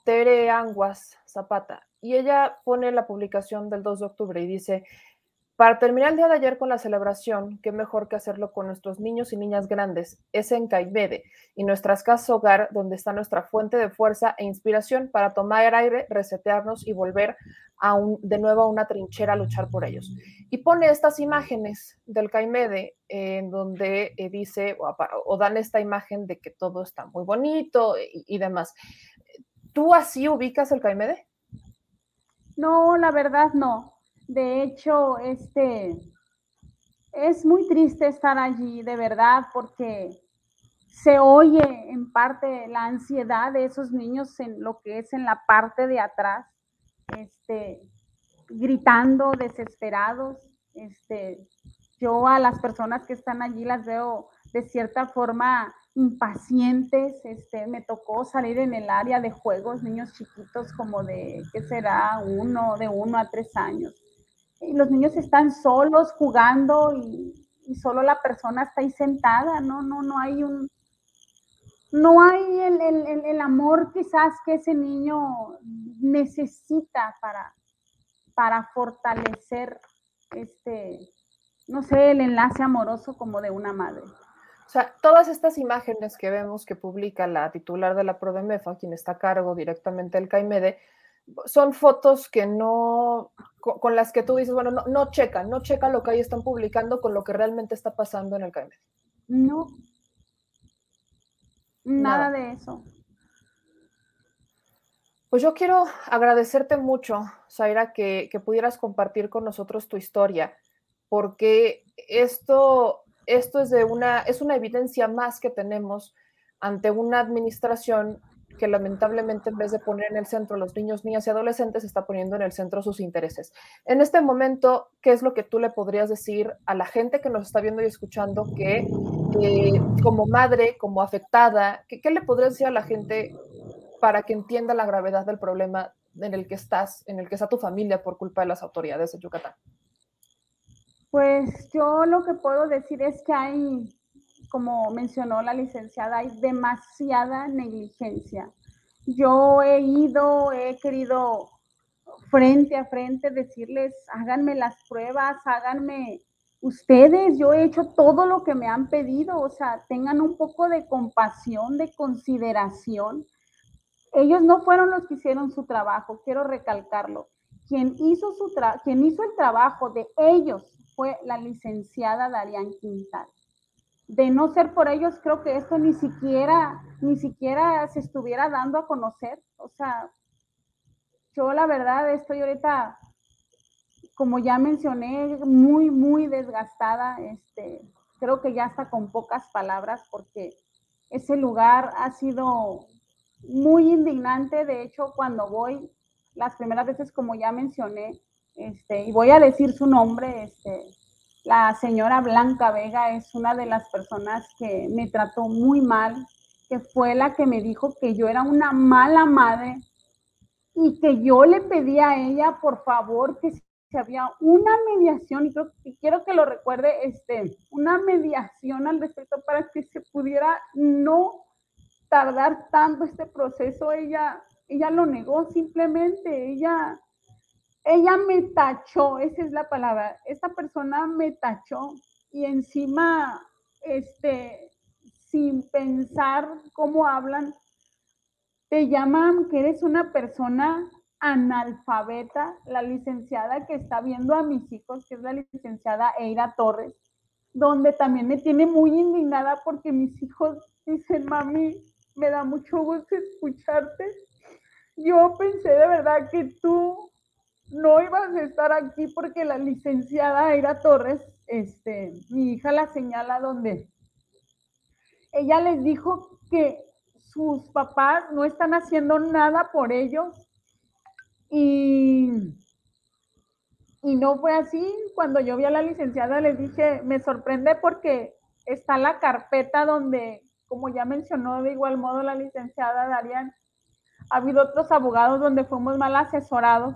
Tere Anguas Zapata, y ella pone la publicación del 2 de octubre y dice, para terminar el día de ayer con la celebración, qué mejor que hacerlo con nuestros niños y niñas grandes, es en Caimede y nuestras casas hogar, donde está nuestra fuente de fuerza e inspiración para tomar aire, resetearnos y volver a un, de nuevo a una trinchera a luchar por ellos. Y pone estas imágenes del Caimede en donde eh, dice o, dan esta imagen de que todo está muy bonito y demás. ¿Tú así ubicas el Caimede? No, la verdad no. De hecho, este es muy triste estar allí, de verdad, porque se oye en parte la ansiedad de esos niños en lo que es en la parte de atrás, este, gritando, desesperados. Este, yo a las personas que están allí las veo de cierta forma impacientes, este, me tocó salir en el área de juegos, niños chiquitos como de, ¿qué será? Uno, de uno a tres años. Y los niños están solos jugando y, solo la persona está ahí sentada, no, no, no hay un, no hay el, el, el, amor quizás que ese niño necesita para, para fortalecer este, no sé, el enlace amoroso como de una madre. O sea, todas estas imágenes que vemos que publica la titular de la Prodemefa, quien está a cargo directamente del CAIMEDE, son fotos que no, con, las que tú dices, bueno, no, no checan, no checan lo que ahí están publicando con lo que realmente está pasando en el CAIMEDE. No, nada, de eso. Pues yo quiero agradecerte mucho, Zaira, que, que pudieras compartir con nosotros tu historia, porque esto esto es, de una, es una evidencia más que tenemos ante una administración que lamentablemente en vez de poner en el centro a los niños, niñas y adolescentes, está poniendo en el centro sus intereses. En este momento, ¿qué es lo que tú le podrías decir a la gente que nos está viendo y escuchando que como madre, como afectada, ¿qué, ¿qué le podrías decir a la gente para que entienda la gravedad del problema en el que estás, en el que está tu familia por culpa de las autoridades de Yucatán? Pues yo lo que puedo decir es que hay, como mencionó la licenciada, hay demasiada negligencia. Yo he ido, he querido frente a frente decirles, háganme las pruebas, háganme ustedes, yo he hecho todo lo que me han pedido, o sea, tengan un poco de compasión, de consideración. Ellos no fueron los que hicieron su trabajo, quiero recalcarlo. Quien hizo, su quien hizo el trabajo de ellos fue la licenciada Darían Quintal. De no ser por ellos, creo que esto ni siquiera, ni siquiera se estuviera dando a conocer. O sea, yo la verdad estoy ahorita, como ya mencioné, muy, muy desgastada. Este, creo que ya está con pocas palabras porque ese lugar ha sido muy indignante. De hecho, cuando voy, las primeras veces, como ya mencioné, este, y voy a decir su nombre, este, la señora Blanca Vega es una de las personas que me trató muy mal, que fue la que me dijo que yo era una mala madre y que yo le pedí a ella, por favor, que si había una mediación, y, creo, quiero que lo recuerde, este, una mediación al respecto para que se pudiera no tardar tanto este proceso. Ella, ella lo negó simplemente, ella ella me tachó, esa es la palabra, esta persona me tachó y encima, este, sin pensar cómo hablan, te llaman que eres una persona analfabeta, la licenciada que está viendo a mis hijos, que es la licenciada Eira Torres, donde también me tiene muy indignada porque mis hijos dicen, mami, me da mucho gusto escucharte. Yo pensé de verdad que tú no ibas a estar aquí porque la licenciada Eira Torres, este, mi hija la señala donde ella les dijo que sus papás no están haciendo nada por ellos y, y no fue así. Cuando yo vi a la licenciada les dije, me sorprende porque está la carpeta donde, como ya mencionó de igual modo la licenciada Darian, ha habido otros abogados donde fuimos mal asesorados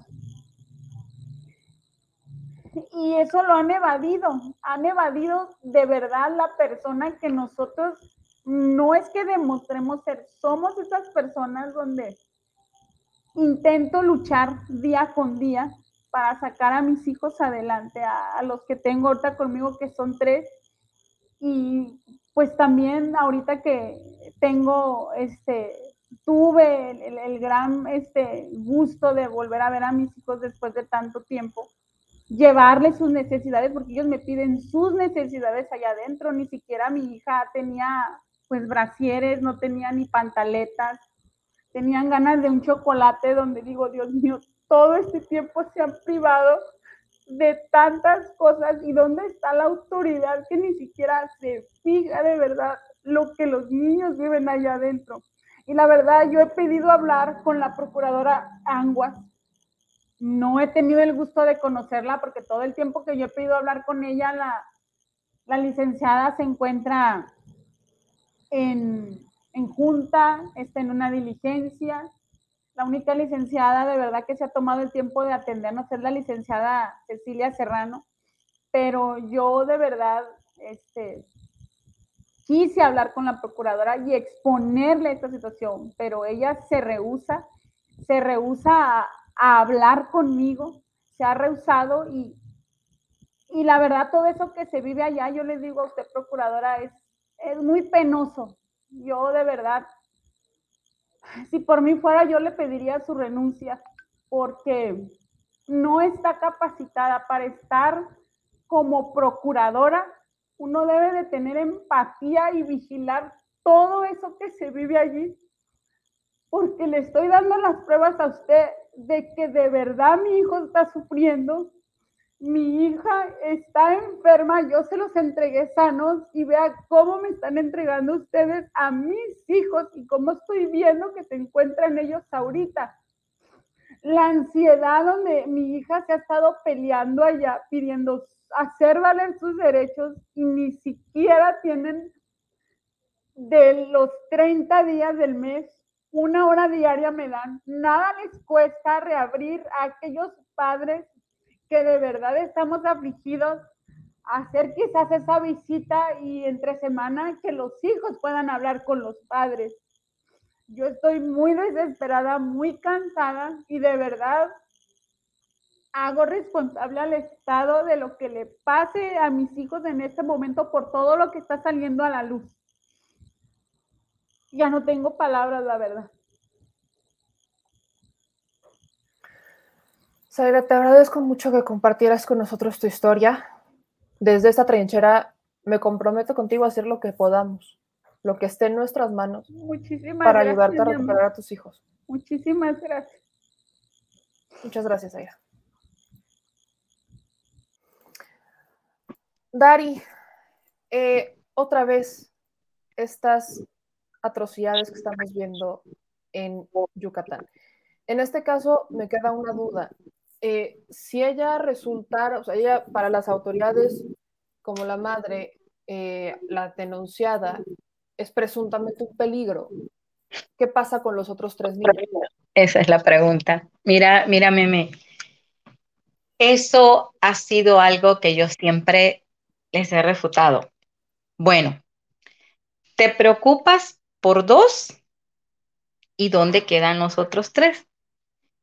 y eso lo han evadido, han evadido de verdad la persona que nosotros no es que demostremos ser, somos esas personas donde intento luchar día con día para sacar a mis hijos adelante, a, los que tengo ahorita conmigo, que son tres, y pues también ahorita que tengo, este, tuve el, el gran este, gusto de volver a ver a mis hijos después de tanto tiempo llevarles sus necesidades, porque ellos me piden sus necesidades allá adentro, ni siquiera mi hija tenía pues brasieres, no tenía ni pantaletas, tenían ganas de un chocolate donde digo, Dios mío, todo este tiempo se han privado de tantas cosas y dónde está la autoridad que ni siquiera se fija de verdad lo que los niños viven allá adentro. Y la verdad, yo he pedido hablar con la procuradora Anguas no he tenido el gusto de conocerla porque todo el tiempo que yo he pedido hablar con ella, la, licenciada se encuentra en, junta, está en una diligencia. La única licenciada de verdad que se ha tomado el tiempo de atendernos es la licenciada Cecilia Serrano, pero yo de verdad este, quise hablar con la procuradora y exponerle esta situación, pero ella se rehúsa, se rehúsa a, a hablar conmigo, se ha rehusado y, y la verdad todo eso que se vive allá, yo les digo a usted, procuradora, es, es muy penoso. Yo de verdad, si por mí fuera, yo le pediría su renuncia porque no está capacitada para estar como procuradora. Uno debe de tener empatía y vigilar todo eso que se vive allí, porque le estoy dando las pruebas a usted de que de verdad mi hijo está sufriendo, mi hija está enferma, yo se los entregué sanos y vea cómo me están entregando ustedes a mis hijos y cómo estoy viendo que se encuentran ellos ahorita. La ansiedad donde mi hija se ha estado peleando allá, pidiendo hacer valer sus derechos y ni siquiera tienen de los 30 días del mes una hora diaria me dan. Nada les cuesta reabrir a aquellos padres que de verdad estamos afligidos, hacer quizás esa visita y entre semana que los hijos puedan hablar con los padres. Yo estoy muy desesperada, muy cansada y de verdad hago responsable al Estado de lo que le pase a mis hijos en este momento por todo lo que está saliendo a la luz ya no tengo palabras, la verdad. Zaira, te agradezco mucho que compartieras con nosotros tu historia. Desde esta trinchera me comprometo contigo a hacer lo que podamos, lo que esté en nuestras manos Muchísimas para gracias, ayudarte a recuperar a tus hijos. Muchísimas gracias. Muchas gracias, Aira. Dari, eh, otra vez estas atrocidades que estamos viendo en Yucatán. En este caso, me queda una duda. Eh, si ella resultara, o sea, ella para las autoridades como la madre, eh, la denunciada, es presuntamente un peligro, ¿qué pasa con los otros tres niños? Esa es la pregunta. Mira, mira, meme. Eso ha sido algo que yo siempre les he refutado. Bueno, te preocupas por dos y dónde quedan los otros tres.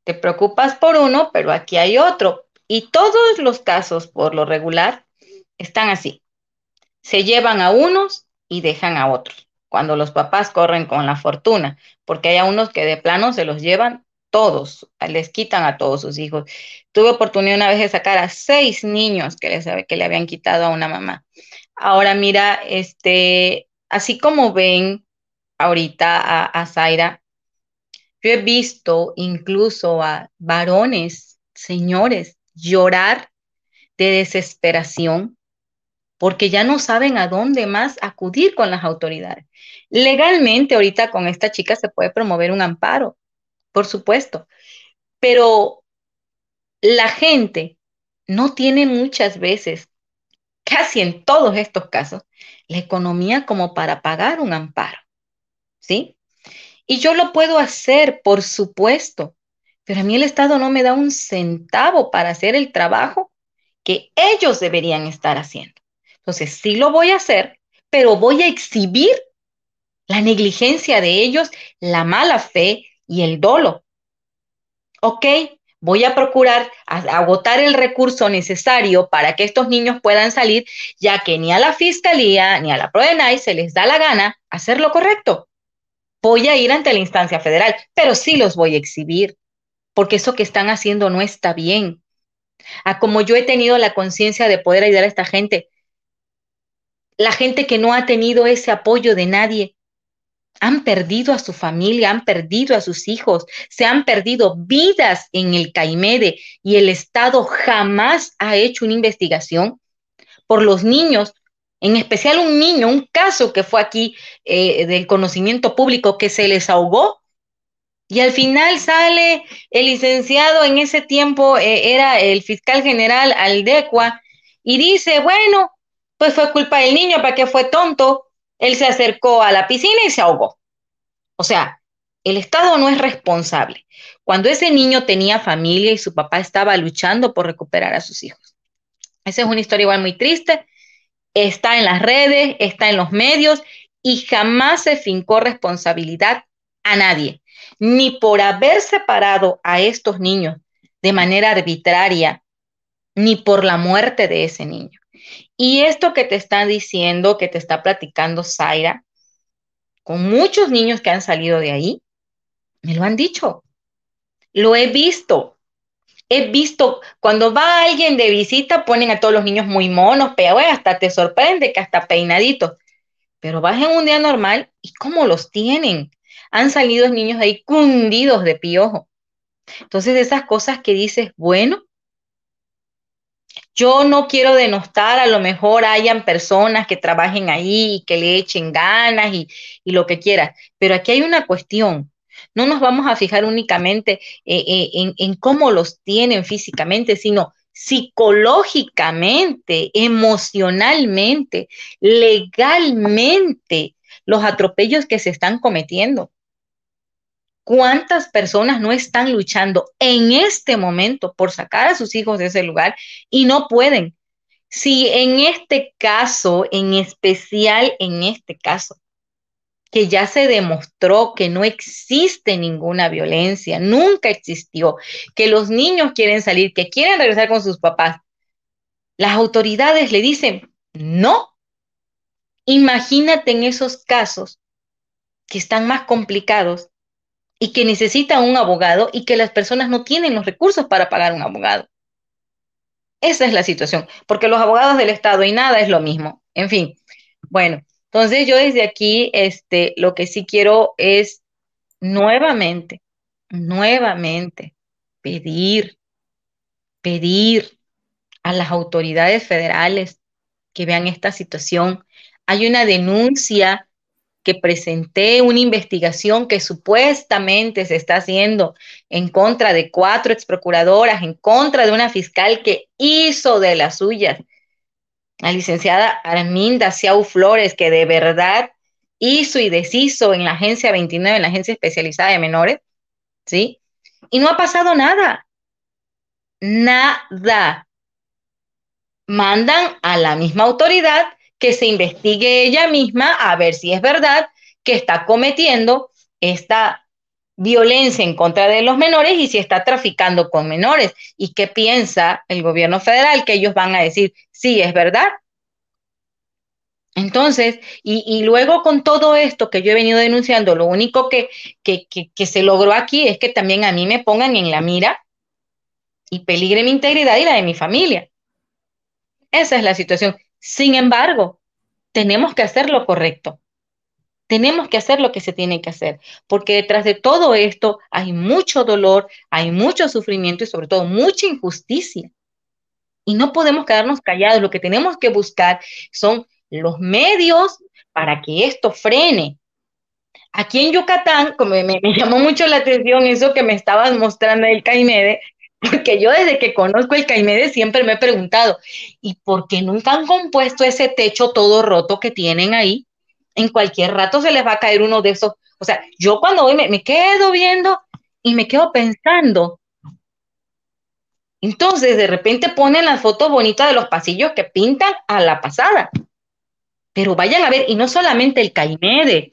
Te preocupas por uno, pero aquí hay otro. Y todos los casos, por lo regular, están así. Se llevan a unos y dejan a otros. Cuando los papás corren con la fortuna, porque hay a unos que de plano se los llevan todos, les quitan a todos sus hijos. Tuve oportunidad una vez de sacar a seis niños que, les, que le habían quitado a una mamá. Ahora mira, este, así como ven ahorita a, Zaira, yo he visto incluso a varones, señores, llorar de desesperación porque ya no saben a dónde más acudir con las autoridades. Legalmente, ahorita con esta chica se puede promover un amparo, por supuesto, pero la gente no tiene muchas veces, casi en todos estos casos, la economía como para pagar un amparo, ¿sí? Y yo lo puedo hacer, por supuesto, pero a mí el Estado no me da un centavo para hacer el trabajo que ellos deberían estar haciendo. Entonces, sí lo voy a hacer, pero voy a exhibir la negligencia de ellos, la mala fe y el dolo. Ok, voy a procurar agotar el recurso necesario para que estos niños puedan salir, ya que ni a la fiscalía ni a la PRODENAI se les da la gana hacer lo correcto. Voy a ir ante la instancia federal, pero sí los voy a exhibir, porque eso que están haciendo no está bien. A como yo he tenido la conciencia de poder ayudar a esta gente, la gente que no ha tenido ese apoyo de nadie, han perdido a su familia, han perdido a sus hijos, se han perdido vidas en el Caimede y el Estado jamás ha hecho una investigación por los niños, en especial un niño, un caso que fue aquí eh, del conocimiento público que se les ahogó. Y al final sale el licenciado, en ese tiempo eh, era el fiscal general Aldecua, y dice, bueno, pues fue culpa del niño, ¿para qué fue tonto? Él se acercó a la piscina y se ahogó. O sea, el Estado no es responsable. Cuando ese niño tenía familia y su papá estaba luchando por recuperar a sus hijos. Esa es una historia igual muy triste. Está en las redes, está en los medios y jamás se fincó responsabilidad a nadie, ni por haber separado a estos niños de manera arbitraria, ni por la muerte de ese niño. Y esto que te está diciendo, que te está platicando Zaira, con muchos niños que han salido de ahí, me lo han dicho. Lo he visto. He visto, cuando va alguien de visita, ponen a todos los niños muy monos, pero hasta te sorprende que hasta peinaditos. Pero vas en un día normal y cómo los tienen. Han salido niños ahí cundidos de piojo. Entonces, esas cosas que dices, bueno, yo no quiero denostar, a lo mejor hayan personas que trabajen ahí y que le echen ganas y, y lo que quieras, pero aquí hay una cuestión. No nos vamos a fijar únicamente eh, eh, en, en cómo los tienen físicamente, sino psicológicamente, emocionalmente, legalmente, los atropellos que se están cometiendo. ¿Cuántas personas no están luchando en este momento por sacar a sus hijos de ese lugar y no pueden? Si en este caso, en especial en este caso, que ya se demostró que no existe ninguna violencia, nunca existió, que los niños quieren salir, que quieren regresar con sus papás, las autoridades le dicen, no. Imagínate en esos casos que están más complicados y que necesitan un abogado y que las personas no tienen los recursos para pagar un abogado. Esa es la situación, porque los abogados del Estado y nada es lo mismo. En fin, Bueno, entonces yo desde aquí, este, lo que sí quiero es nuevamente, nuevamente pedir, pedir a las autoridades federales que vean esta situación. Hay una denuncia que presenté, una investigación que supuestamente se está haciendo en contra de cuatro exprocuradoras, en contra de una fiscal que hizo de las suyas, la licenciada Arminda Ciau Flores, que de verdad hizo y deshizo en la agencia 29, en la agencia especializada de menores, ¿sí? Y no ha pasado nada. Nada mandan a la misma autoridad que se investigue ella misma a ver si es verdad que está cometiendo esta violencia en contra de los menores y si está traficando con menores. ¿Y qué piensa el gobierno federal? Que ellos van a decir, sí, es verdad. Entonces, y, luego con todo esto que yo he venido denunciando, lo único que, que, que se logró aquí es que también a mí me pongan en la mira y peligre mi integridad y la de mi familia. Esa es la situación. Sin embargo, tenemos que hacer lo correcto. Tenemos que hacer lo que se tiene que hacer, porque detrás de todo esto hay mucho dolor, hay mucho sufrimiento y sobre todo mucha injusticia. Y no podemos quedarnos callados. Lo que tenemos que buscar son los medios para que esto frene. Aquí en Yucatán, como me, llamó mucho la atención eso que me estabas mostrando el Caimede, porque yo desde que conozco el Caimede siempre me he preguntado, ¿y por qué nunca han compuesto ese techo todo roto que tienen ahí? En cualquier rato se les va a caer uno de esos. O sea, yo cuando voy me, quedo viendo y me quedo pensando. Entonces, de repente ponen las fotos bonitas de los pasillos que pintan a la pasada. Pero vayan a ver, y no solamente el Caimede,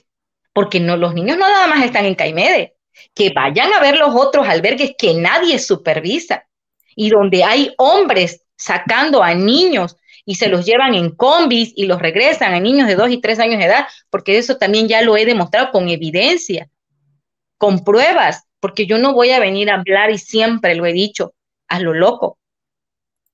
porque no, los niños no nada más están en Caimede que vayan a ver los otros albergues que nadie supervisa y donde hay hombres sacando a niños y se los llevan en combis y los regresan a niños de dos y tres años de edad, porque eso también ya lo he demostrado con evidencia, con pruebas, porque yo no voy a venir a hablar y siempre lo he dicho, a lo loco.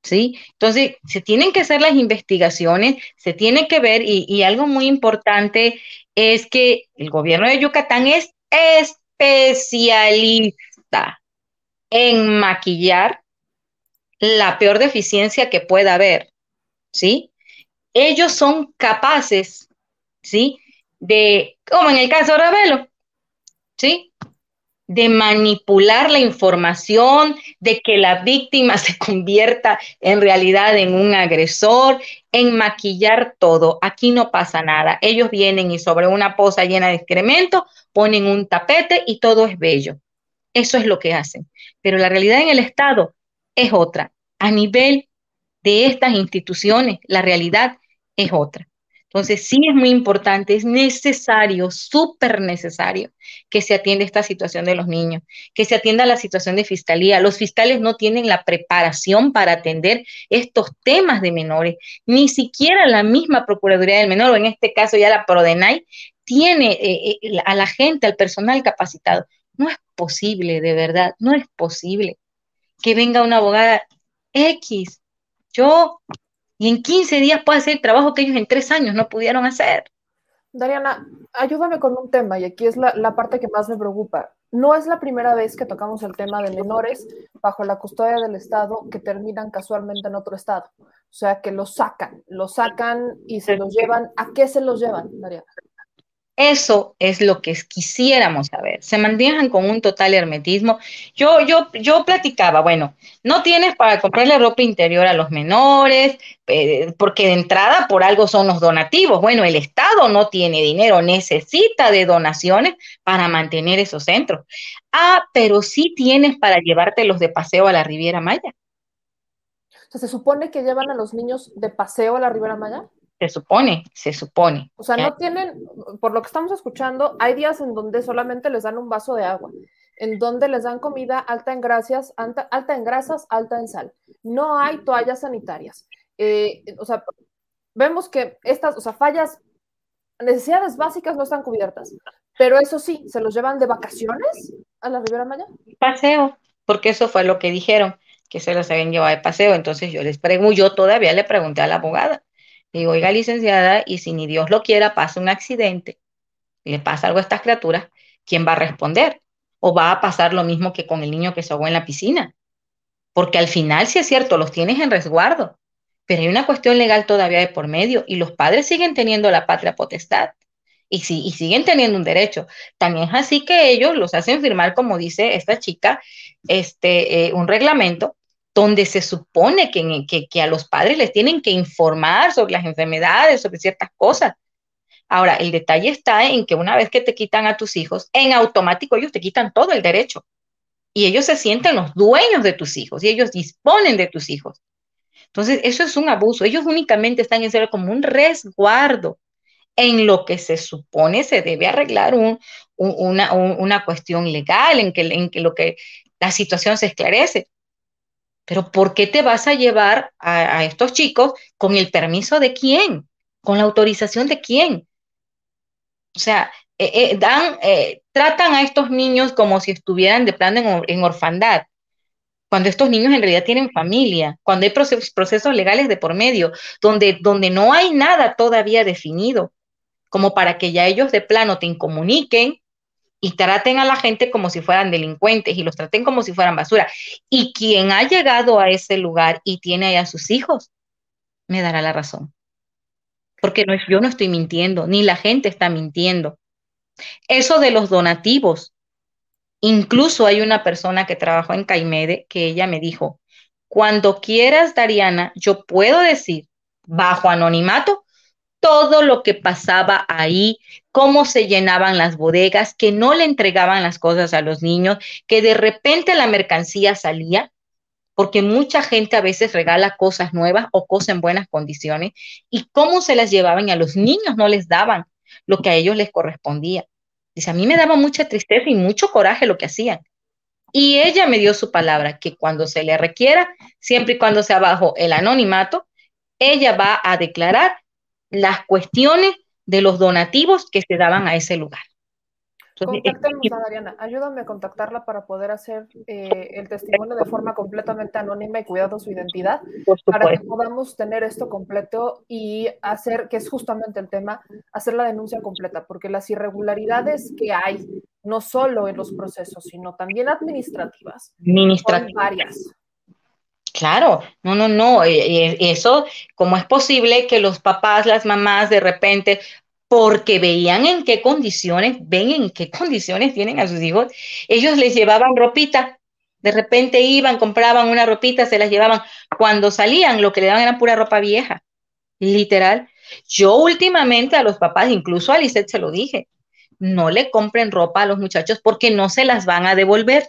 ¿Sí? Entonces, se tienen que hacer las investigaciones, se tiene que ver, y, y algo muy importante es que el gobierno de Yucatán es, es especialista en maquillar la peor deficiencia que pueda haber, ¿sí? Ellos son capaces, ¿sí? De, como en el caso de Ravelo, ¿sí? De manipular la información, de que la víctima (laughs) se convierta en realidad en un agresor, en maquillar todo. Aquí no pasa nada. Ellos vienen y sobre una poza llena de excremento ponen un tapete y todo es bello. Eso es lo que hacen. Pero la realidad en el Estado es otra. A nivel de estas instituciones, la realidad es otra. Entonces, sí es muy importante, es necesario, súper necesario que se atienda esta situación de los niños, que se atienda la situación de fiscalía. Los fiscales no tienen la preparación para atender estos temas de menores, ni siquiera la misma Procuraduría del Menor, o en este caso ya la PRODENAI, tiene eh, eh, a la gente, al personal capacitado. No es posible, de verdad, no es posible que venga una abogada X. Yo, y en 15 días pueda hacer el trabajo que ellos en tres años no pudieron hacer. Dariana, ayúdame con un tema, y aquí es la, la, parte que más me preocupa. No es la primera vez que tocamos el tema de menores bajo la custodia del Estado que terminan casualmente en otro Estado. O sea, que los sacan, los sacan y se los llevan. ¿A qué se los llevan, Dariana? Eso es lo que quisiéramos saber. Se manejan con un total hermetismo. Yo, yo, yo platicaba, bueno, no tienes para comprarle ropa interior a los menores, eh, porque de entrada por algo son los donativos. Bueno, el Estado no tiene dinero, necesita de donaciones para mantener esos centros. Ah, pero sí tienes para llevártelos de paseo a la Riviera Maya. ¿se supone que llevan a los niños de paseo a la Riviera Maya? Se supone, se supone. O sea, no tienen, por lo que estamos escuchando, hay días en donde solamente les dan un vaso de agua, en donde les dan comida alta en grasas, alta, alta en grasas, alta en sal. No hay toallas sanitarias. Eh, o sea, vemos que estas, o sea, fallas, necesidades básicas no están cubiertas. Pero eso sí, ¿se los llevan de vacaciones a la Ribera Maya? Paseo, porque eso fue lo que dijeron, que se los habían llevado de paseo. Entonces yo les pregunto, yo todavía le pregunté a la abogada, Y oiga, licenciada, y si ni Dios lo quiera, pasa un accidente, le pasa algo a estas criaturas, ¿quién va a responder? ¿O va a pasar lo mismo que con el niño que se ahogó en la piscina? Porque al final, si es cierto, los tienes en resguardo, pero hay una cuestión legal todavía de por medio y los padres siguen teniendo la patria potestad y, y siguen teniendo un derecho. También es así que ellos los hacen firmar, como dice esta chica, este, eh, un reglamento donde se supone que, a los padres les tienen que informar sobre las enfermedades, sobre ciertas cosas. Ahora, el detalle está en que una vez que te quitan a tus hijos, en automático ellos te quitan todo el derecho. Y ellos se sienten los dueños de tus hijos y ellos disponen de tus hijos. Entonces, eso es un abuso. Ellos únicamente están en ser como un resguardo en lo que se supone se debe arreglar un, una, una, cuestión legal, en que, en que, lo que la situación se esclarece. Pero ¿por qué te vas a llevar a, estos chicos con el permiso de quién? ¿Con la autorización de quién? O sea, eh, eh, dan, eh, tratan a estos niños como si estuvieran de plano en, orfandad, cuando estos niños en realidad tienen familia, cuando hay procesos, procesos legales de por medio, donde, donde no hay nada todavía definido, como para que ya ellos de plano te incomuniquen y traten a la gente como si fueran delincuentes y los traten como si fueran basura. Y quien ha llegado a ese lugar y tiene ahí a sus hijos, me dará la razón. Porque no, yo no estoy mintiendo, ni la gente está mintiendo. Eso de los donativos. Incluso hay una persona que trabajó en Caimede que ella me dijo, cuando quieras, Dariana, yo puedo decir bajo anonimato todo lo que pasaba ahí, cómo se llenaban las bodegas, que no le entregaban las cosas a los niños, que de repente la mercancía salía, porque mucha gente a veces regala cosas nuevas o cosas en buenas condiciones, y cómo se las llevaban y a los niños no les daban lo que a ellos les correspondía. Dice, a mí me daba mucha tristeza y mucho coraje lo que hacían. Y ella me dio su palabra, que cuando se le requiera, siempre y cuando sea bajo el anonimato, ella va a declarar las cuestiones de los donativos que se daban a ese lugar. Contáctanos a Dariana, ayúdame a contactarla para poder hacer eh, el testimonio de forma completamente anónima y cuidando su identidad, para que podamos tener esto completo y hacer, que es justamente el tema, hacer la denuncia completa, porque las irregularidades que hay, no solo en los procesos, sino también administrativas, administrativas. son varias. Claro, no, no, no, eso, ¿cómo es posible que los papás, las mamás de repente, porque veían en qué condiciones, ven en qué (laughs) condiciones tienen a sus hijos, ellos les llevaban ropita, de repente iban, compraban una ropita, se las llevaban, cuando salían lo que le daban era pura ropa vieja, literal. Yo últimamente a los papás, incluso a Lisette se lo dije, no le compren ropa a los muchachos porque no se las van a devolver.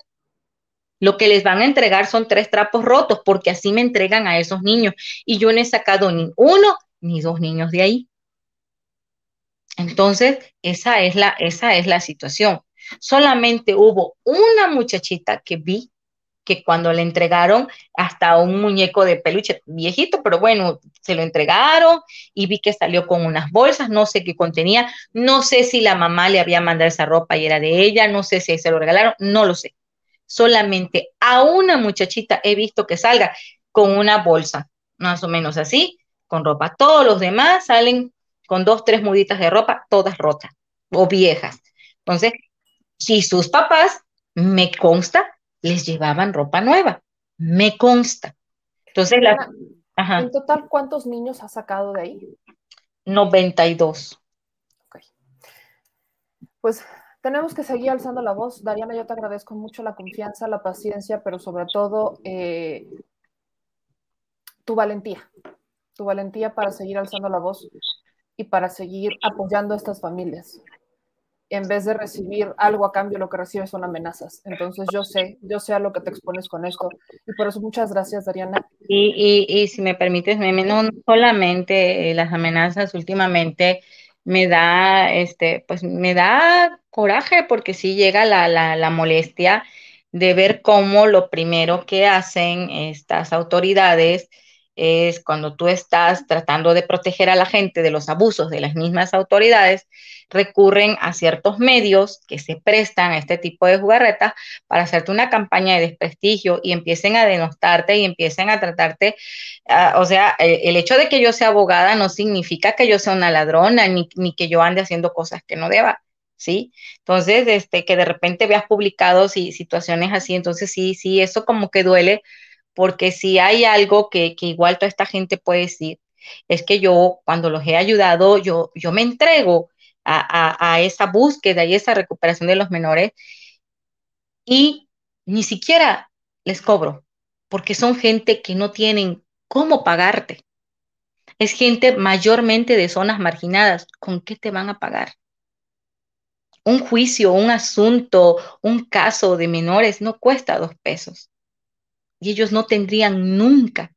Lo que les van a entregar son tres trapos rotos, porque así me entregan a esos niños. Y yo no he sacado ni uno ni dos niños de ahí. Entonces, esa es la, esa es la situación. Solamente hubo una muchachita que vi que cuando le entregaron hasta un muñeco de peluche viejito, pero bueno, se lo entregaron y vi que salió con unas bolsas, no sé qué contenía, no sé si la mamá le había mandado esa ropa y era de ella, no sé si se lo regalaron, no lo sé solamente a una muchachita he visto que salga con una bolsa, más o menos así, con ropa. Todos los demás salen con dos, tres muditas de ropa, todas rotas o viejas. Entonces, si sus papás, me consta, les llevaban ropa nueva, me consta. Entonces, la, ajá. en total, ¿cuántos niños ha sacado de ahí? 92. Ok. Pues tenemos que seguir alzando la voz. Dariana, yo te agradezco mucho la confianza, la paciencia, pero sobre todo eh, tu valentía, tu valentía para seguir alzando la voz y para seguir apoyando a estas familias. En vez de recibir algo a cambio, lo que recibes son amenazas. Entonces yo sé, yo sé a lo que te expones con esto. Y por eso muchas gracias, Dariana. Y, y, y si me permites, no solamente las amenazas últimamente me da, este, pues me da coraje porque sí llega la, la, la molestia de ver cómo lo primero que hacen estas autoridades es cuando tú estás tratando de proteger a la gente de los abusos de las mismas autoridades, recurren a ciertos medios que se prestan a este tipo de jugarretas para hacerte una campaña de desprestigio y empiecen a denostarte y empiecen a tratarte, ah, o sea, el, el, hecho de que yo sea abogada no significa que yo sea una ladrona ni, ni que yo ande haciendo cosas que no deba. ¿sí? Entonces, este, que de repente veas publicados y situaciones así, entonces sí, sí, eso como que duele, porque si hay algo que, igual toda esta gente puede decir, es que yo cuando los he ayudado, yo, yo me entrego a, a, a esa búsqueda y esa recuperación de los menores y ni siquiera les cobro, porque son gente que no tienen cómo pagarte. Es gente mayormente de zonas marginadas. ¿Con qué te van a pagar? un juicio, un asunto, un caso de menores no cuesta dos pesos. Y ellos no tendrían nunca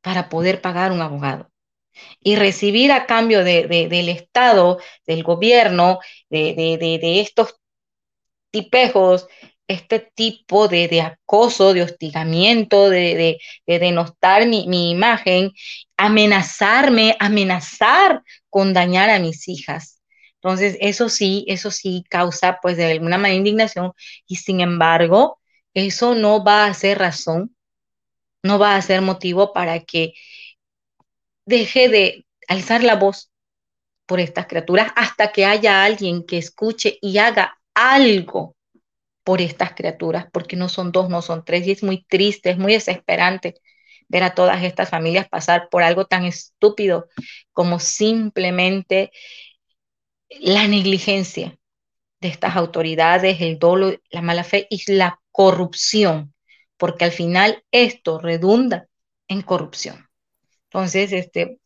para poder pagar un abogado. Y recibir a cambio de, de, del Estado, del gobierno, de, de estos tipejos, este tipo de, acoso, de hostigamiento, de, denostar mi, mi imagen, amenazarme, amenazar con dañar a mis hijas entonces, eso sí, eso sí causa pues de alguna manera indignación y sin embargo, eso no va a ser razón, no va a ser motivo para que deje de alzar la voz por estas criaturas hasta que haya alguien que escuche y haga algo por estas criaturas, porque no son dos, no son tres, y es muy triste, es muy desesperante ver a todas estas familias pasar por algo tan estúpido como simplemente la negligencia de estas autoridades, el dolo, la mala fe y la corrupción, porque al final esto redunda en corrupción. Entonces, este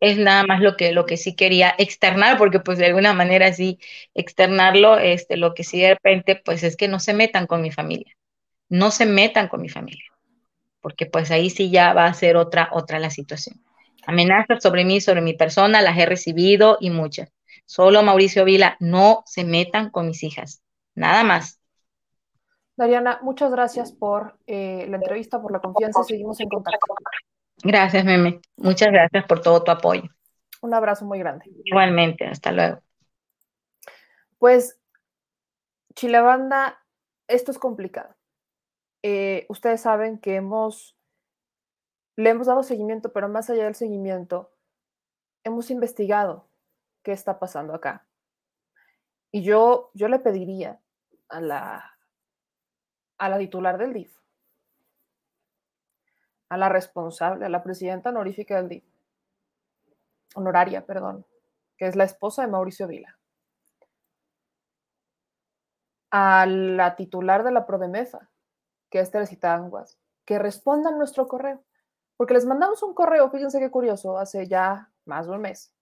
es nada más lo que, lo que sí quería externar, porque pues de alguna manera sí externarlo, este, lo que sí de repente, pues es que no se metan con mi familia, no se metan con mi familia, porque pues ahí sí ya va a ser otra, otra la situación. Amenazas sobre mí, sobre mi persona, las he recibido y muchas. Solo Mauricio Vila, no se metan con mis hijas. Nada más. Dariana, muchas gracias por eh, la entrevista, por la confianza. Seguimos en contacto. Gracias, Meme. Muchas gracias por todo tu apoyo. Un abrazo muy grande. Igualmente, hasta luego. Pues, Chilebanda, esto es complicado. Eh, ustedes saben que hemos, le hemos dado seguimiento, pero más allá del seguimiento, hemos investigado qué está pasando acá. Y yo, yo le pediría a la, a la titular del DIF, a la responsable, a la presidenta honorífica del DIF, honoraria, perdón, que es la esposa de Mauricio Vila, a la titular de la Prodemefa, que es Teresita Anguas, que respondan nuestro correo. Porque les mandamos un correo, fíjense qué curioso, hace ya más de un mes,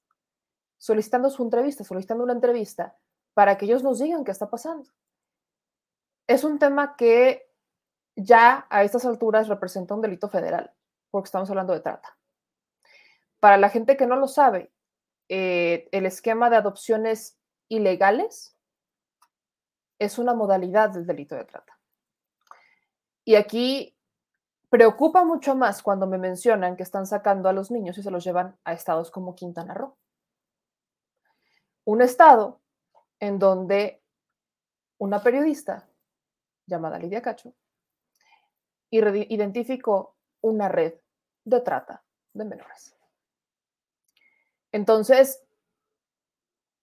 solicitando su entrevista, solicitando una entrevista para que ellos nos digan qué está pasando. Es un tema que ya a estas alturas representa un delito federal, porque estamos hablando de trata. Para la gente que no lo sabe, eh, el esquema de adopciones ilegales es una modalidad del delito de trata. Y aquí preocupa mucho más cuando me mencionan que están sacando a los niños y se los llevan a estados como Quintana Roo un estado en donde una periodista llamada Lidia Cacho identificó una red de trata de menores. Entonces,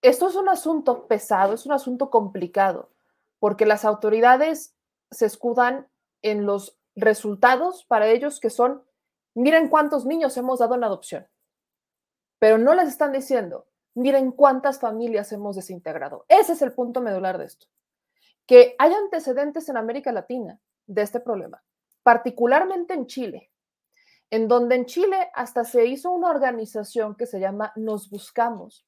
esto es un asunto pesado, es un asunto complicado, porque las autoridades se escudan en los resultados para ellos que son, miren cuántos niños hemos dado en adopción, pero no les están diciendo, miren cuántas familias hemos desintegrado. Ese es el punto medular de esto. Que hay antecedentes en América Latina de este problema, particularmente en Chile, en donde en Chile hasta se hizo una organización que se llama Nos Buscamos.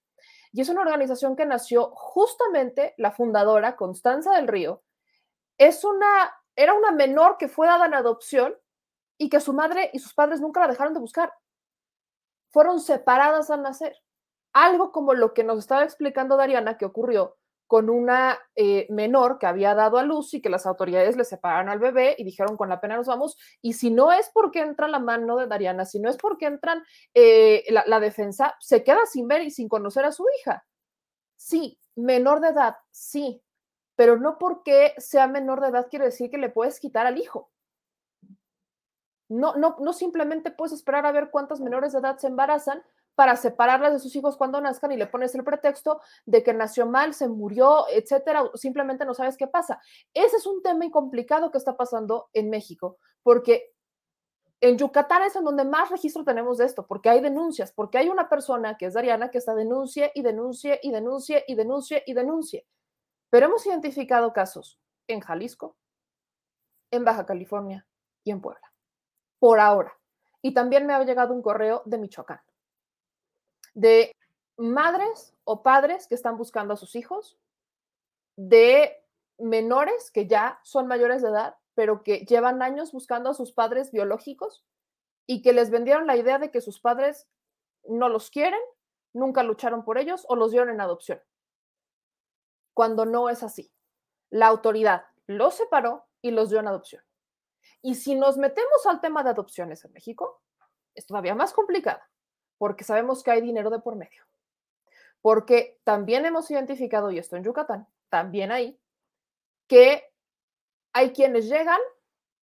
Y es una organización que nació justamente la fundadora, Constanza del Río, es una, era una menor que fue dada en adopción y que su madre y sus padres nunca la dejaron de buscar. Fueron separadas al nacer algo como lo que nos estaba explicando Dariana que ocurrió con una eh, menor que había dado a luz y que las autoridades le separaron al bebé y dijeron con la pena nos vamos. Y si no es porque entra la mano de Dariana, si no es porque entran eh, la, defensa, se queda sin ver y sin conocer a su hija. Sí, menor de edad, sí, pero no porque sea menor de edad quiere decir que le puedes quitar al hijo. No, no, no simplemente puedes esperar a ver cuántas menores de edad se embarazan para separarlas de sus hijos cuando nazcan y le pones el pretexto de que nació mal, se murió, etcétera, simplemente no sabes qué pasa. Ese es un tema complicado que está pasando en México, porque en Yucatán es en donde más registro tenemos de esto, porque hay denuncias, porque hay una persona que es Dariana que está denuncie y denuncie y denuncie y denuncie y denuncie. Pero hemos identificado casos en Jalisco, en Baja California y en Puebla, por ahora. Y también me ha llegado un correo de Michoacán de madres o padres que están buscando a sus hijos, de menores que ya son mayores de edad, pero que llevan años buscando a sus padres biológicos y que les vendieron la idea de que sus padres no los quieren, nunca lucharon por ellos o los dieron en adopción. Cuando no es así. La autoridad los separó y los dio en adopción. Y si nos metemos al tema de adopciones en México, es todavía más complicado porque sabemos que hay dinero de por medio. Porque también hemos identificado, y esto en Yucatán, también hay, que hay quienes llegan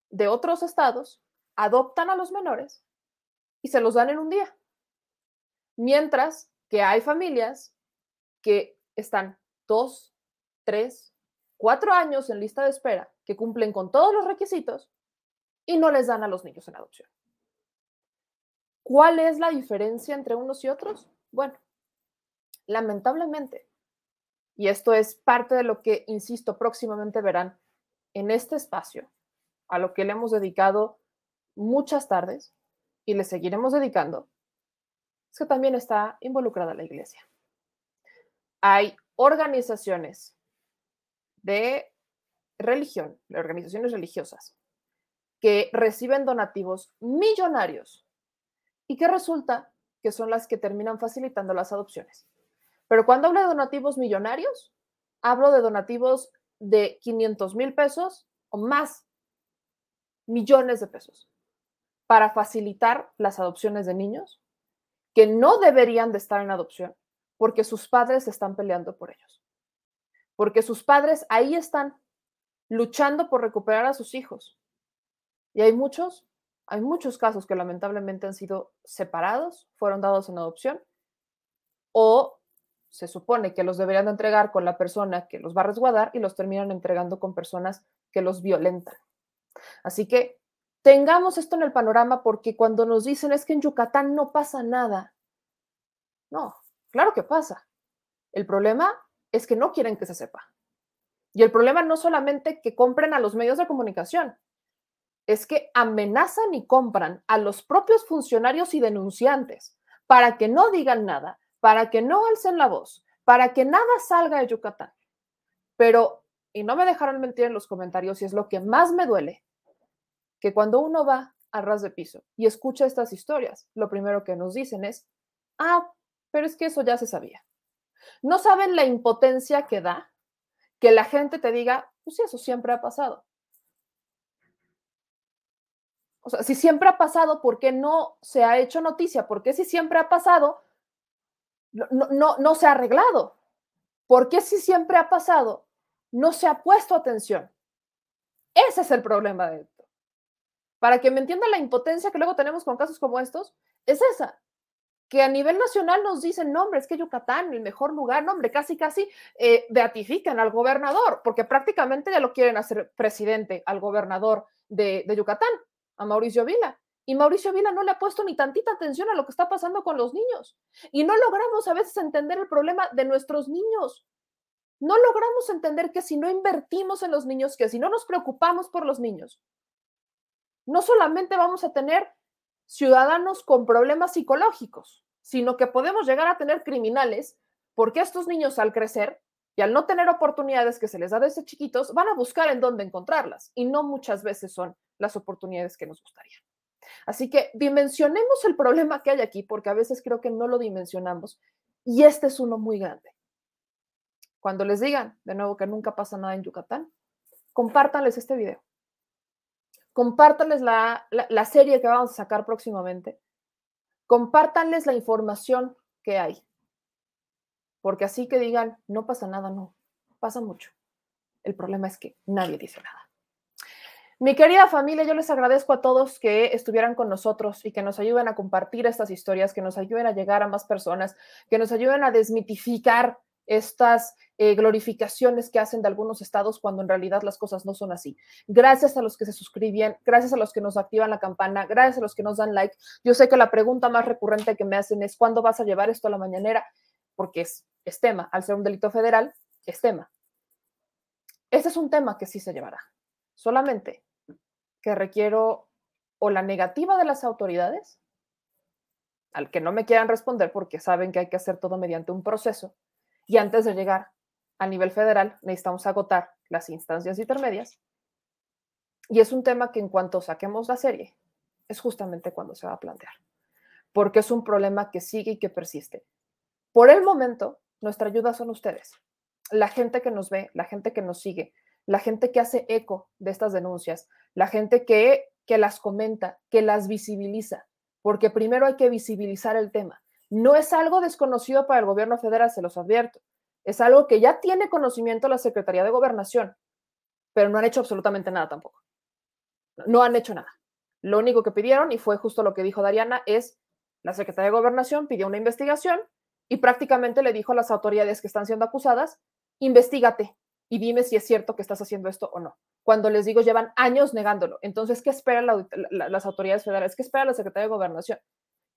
de otros estados, adoptan a los menores y se los dan en un día. Mientras que hay familias que están dos, tres, cuatro años en lista de espera, que cumplen con todos los requisitos y no les dan a los niños en adopción. ¿Cuál es la diferencia entre unos y otros? Bueno, lamentablemente, y esto es parte de lo que, insisto, próximamente verán en este espacio, a lo que le hemos dedicado muchas tardes y le seguiremos dedicando, es que también está involucrada la iglesia. Hay organizaciones de religión, de organizaciones religiosas, que reciben donativos millonarios y que resulta que son las que terminan facilitando las adopciones. Pero cuando hablo de donativos millonarios, hablo de donativos de 500 mil pesos o más, millones de pesos, para facilitar las adopciones de niños que no deberían de estar en adopción porque sus padres están peleando por ellos. Porque sus padres ahí están luchando por recuperar a sus hijos. Y hay muchos hay muchos casos que lamentablemente han sido separados, fueron dados en adopción, o se supone que los deberían de entregar con la persona que los va a resguardar y los terminan entregando con personas que los violentan. Así que tengamos esto en el panorama porque cuando nos dicen es que en Yucatán no pasa nada, no, claro que pasa. El problema es que no quieren que se sepa. Y el problema no solamente que compren a los medios de comunicación, es que amenazan y compran a los propios funcionarios y denunciantes para que no digan nada, para que no alcen la voz, para que nada salga de Yucatán. Pero, y no me dejaron mentir en los comentarios, y es lo que más me duele, que cuando uno va a ras de piso y escucha estas historias, lo primero que nos dicen es, ah, pero es que eso ya se sabía. No saben la impotencia que da que la gente te diga, pues eso siempre ha pasado. O sea, si siempre ha pasado, ¿por qué no se ha hecho noticia? ¿Por qué si siempre ha pasado, no, no, no se ha arreglado? ¿Por qué si siempre ha pasado, no se ha puesto atención? Ese es el problema de esto. Para que me entienda la impotencia que luego tenemos con casos como estos, es esa, que a nivel nacional nos dicen, no, hombre, es que Yucatán, el mejor lugar, no, hombre, casi, casi eh, beatifican al gobernador, porque prácticamente ya lo quieren hacer presidente al gobernador de, de Yucatán a Mauricio Vila. Y Mauricio Vila no le ha puesto ni tantita atención a lo que está pasando con los niños. Y no logramos a veces entender el problema de nuestros niños. No logramos entender que si no invertimos en los niños, que si no nos preocupamos por los niños, no solamente vamos a tener ciudadanos con problemas psicológicos, sino que podemos llegar a tener criminales, porque estos niños al crecer y al no tener oportunidades que se les da desde chiquitos, van a buscar en dónde encontrarlas y no muchas veces son las oportunidades que nos gustaría. Así que dimensionemos el problema que hay aquí, porque a veces creo que no lo dimensionamos y este es uno muy grande. cuando les digan de nuevo que nunca pasa nada en Yucatán, compártanles este video. Compártanles la, la, serie que vamos a sacar próximamente. Compártanles la información que hay. Porque así que digan, no pasa nada, no, pasa mucho. El problema es que nadie dice nada. Mi querida familia, yo les agradezco a todos que estuvieran con nosotros y que nos ayuden a compartir estas historias, que nos ayuden a llegar a más personas, que nos ayuden a desmitificar estas eh, glorificaciones que hacen de algunos estados cuando en realidad las cosas no son así. Gracias a los que se suscriben, gracias a los que nos activan la campana, gracias a los que nos dan like. Yo sé que la pregunta más recurrente que me hacen es ¿cuándo vas a llevar esto a la mañanera? Porque es, es tema, al ser un delito federal, es tema. Este es un tema que sí se llevará. Solamente que requiero o la negativa de las autoridades, al que no me quieran responder porque saben que hay que hacer todo mediante un proceso, y antes de llegar a nivel federal necesitamos agotar las instancias intermedias. Y es un tema que en cuanto saquemos la serie, es justamente cuando se va a plantear, porque es un problema que sigue y que persiste. Por el momento, nuestra ayuda son ustedes, la gente que nos ve, la gente que nos sigue, la gente que hace eco de estas denuncias, la gente que, que las comenta, que las visibiliza, porque primero hay que visibilizar el tema. No es algo desconocido para el gobierno federal, se los advierto. Es algo que ya tiene conocimiento la Secretaría de Gobernación, pero no han hecho absolutamente nada tampoco. No han hecho nada. Lo único que pidieron, y fue justo lo que dijo Dariana, es la Secretaría de Gobernación pidió una investigación y prácticamente le dijo a las autoridades que están siendo acusadas, investigate y dime si es cierto que estás haciendo esto o no. Cuando les digo, llevan años negándolo. Entonces, ¿qué esperan las autoridades federales? ¿Qué espera la Secretaría de Gobernación?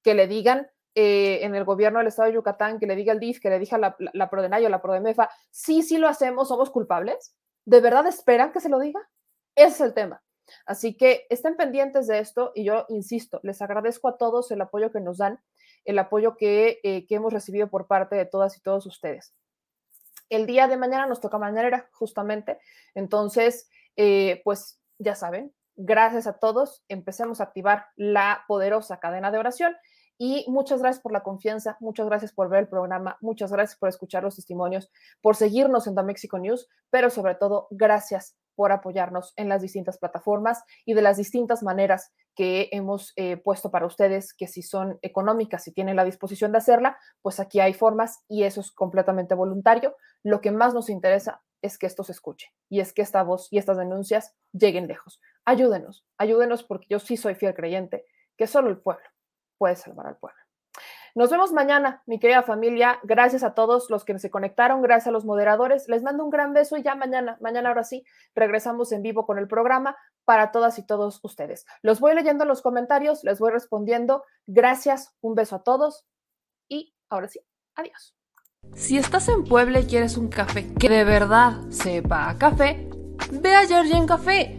Que le digan eh, en el gobierno del estado de Yucatán, que le diga al DIF, que le diga la, la, la Prodenay o la Prodemefa, sí, sí lo hacemos, somos culpables. ¿De verdad esperan que se lo diga? Ese es el tema. Así que estén pendientes de esto y yo insisto, les agradezco a todos el apoyo que nos dan, el apoyo que, eh, que hemos recibido por parte de todas y todos ustedes. El día de mañana nos toca mañanera, justamente. Entonces, eh, pues ya saben, gracias a todos. Empecemos a activar la poderosa cadena de oración. Y muchas gracias por la confianza, muchas gracias por ver el programa, muchas gracias por escuchar los testimonios, por seguirnos en The Mexico News, pero sobre todo, gracias por apoyarnos en las distintas plataformas y de las distintas maneras que hemos eh, puesto para ustedes, que si son económicas, si tienen la disposición de hacerla, pues aquí hay formas y eso es completamente voluntario. Lo que más nos interesa es que esto se escuche y es que esta voz y estas denuncias lleguen lejos. Ayúdenos, ayúdenos porque yo sí soy fiel creyente que solo el pueblo puede salvar al pueblo. Nos vemos mañana, mi querida familia. Gracias a todos los que se conectaron, gracias a los moderadores. Les mando un gran beso y ya mañana, mañana ahora sí, regresamos en vivo con el programa para todas y todos ustedes. Los voy leyendo en los comentarios, les voy respondiendo. Gracias, un beso a todos y ahora sí, adiós. Si estás en Puebla y quieres un café que de verdad sepa a café, ve a Georgian Café.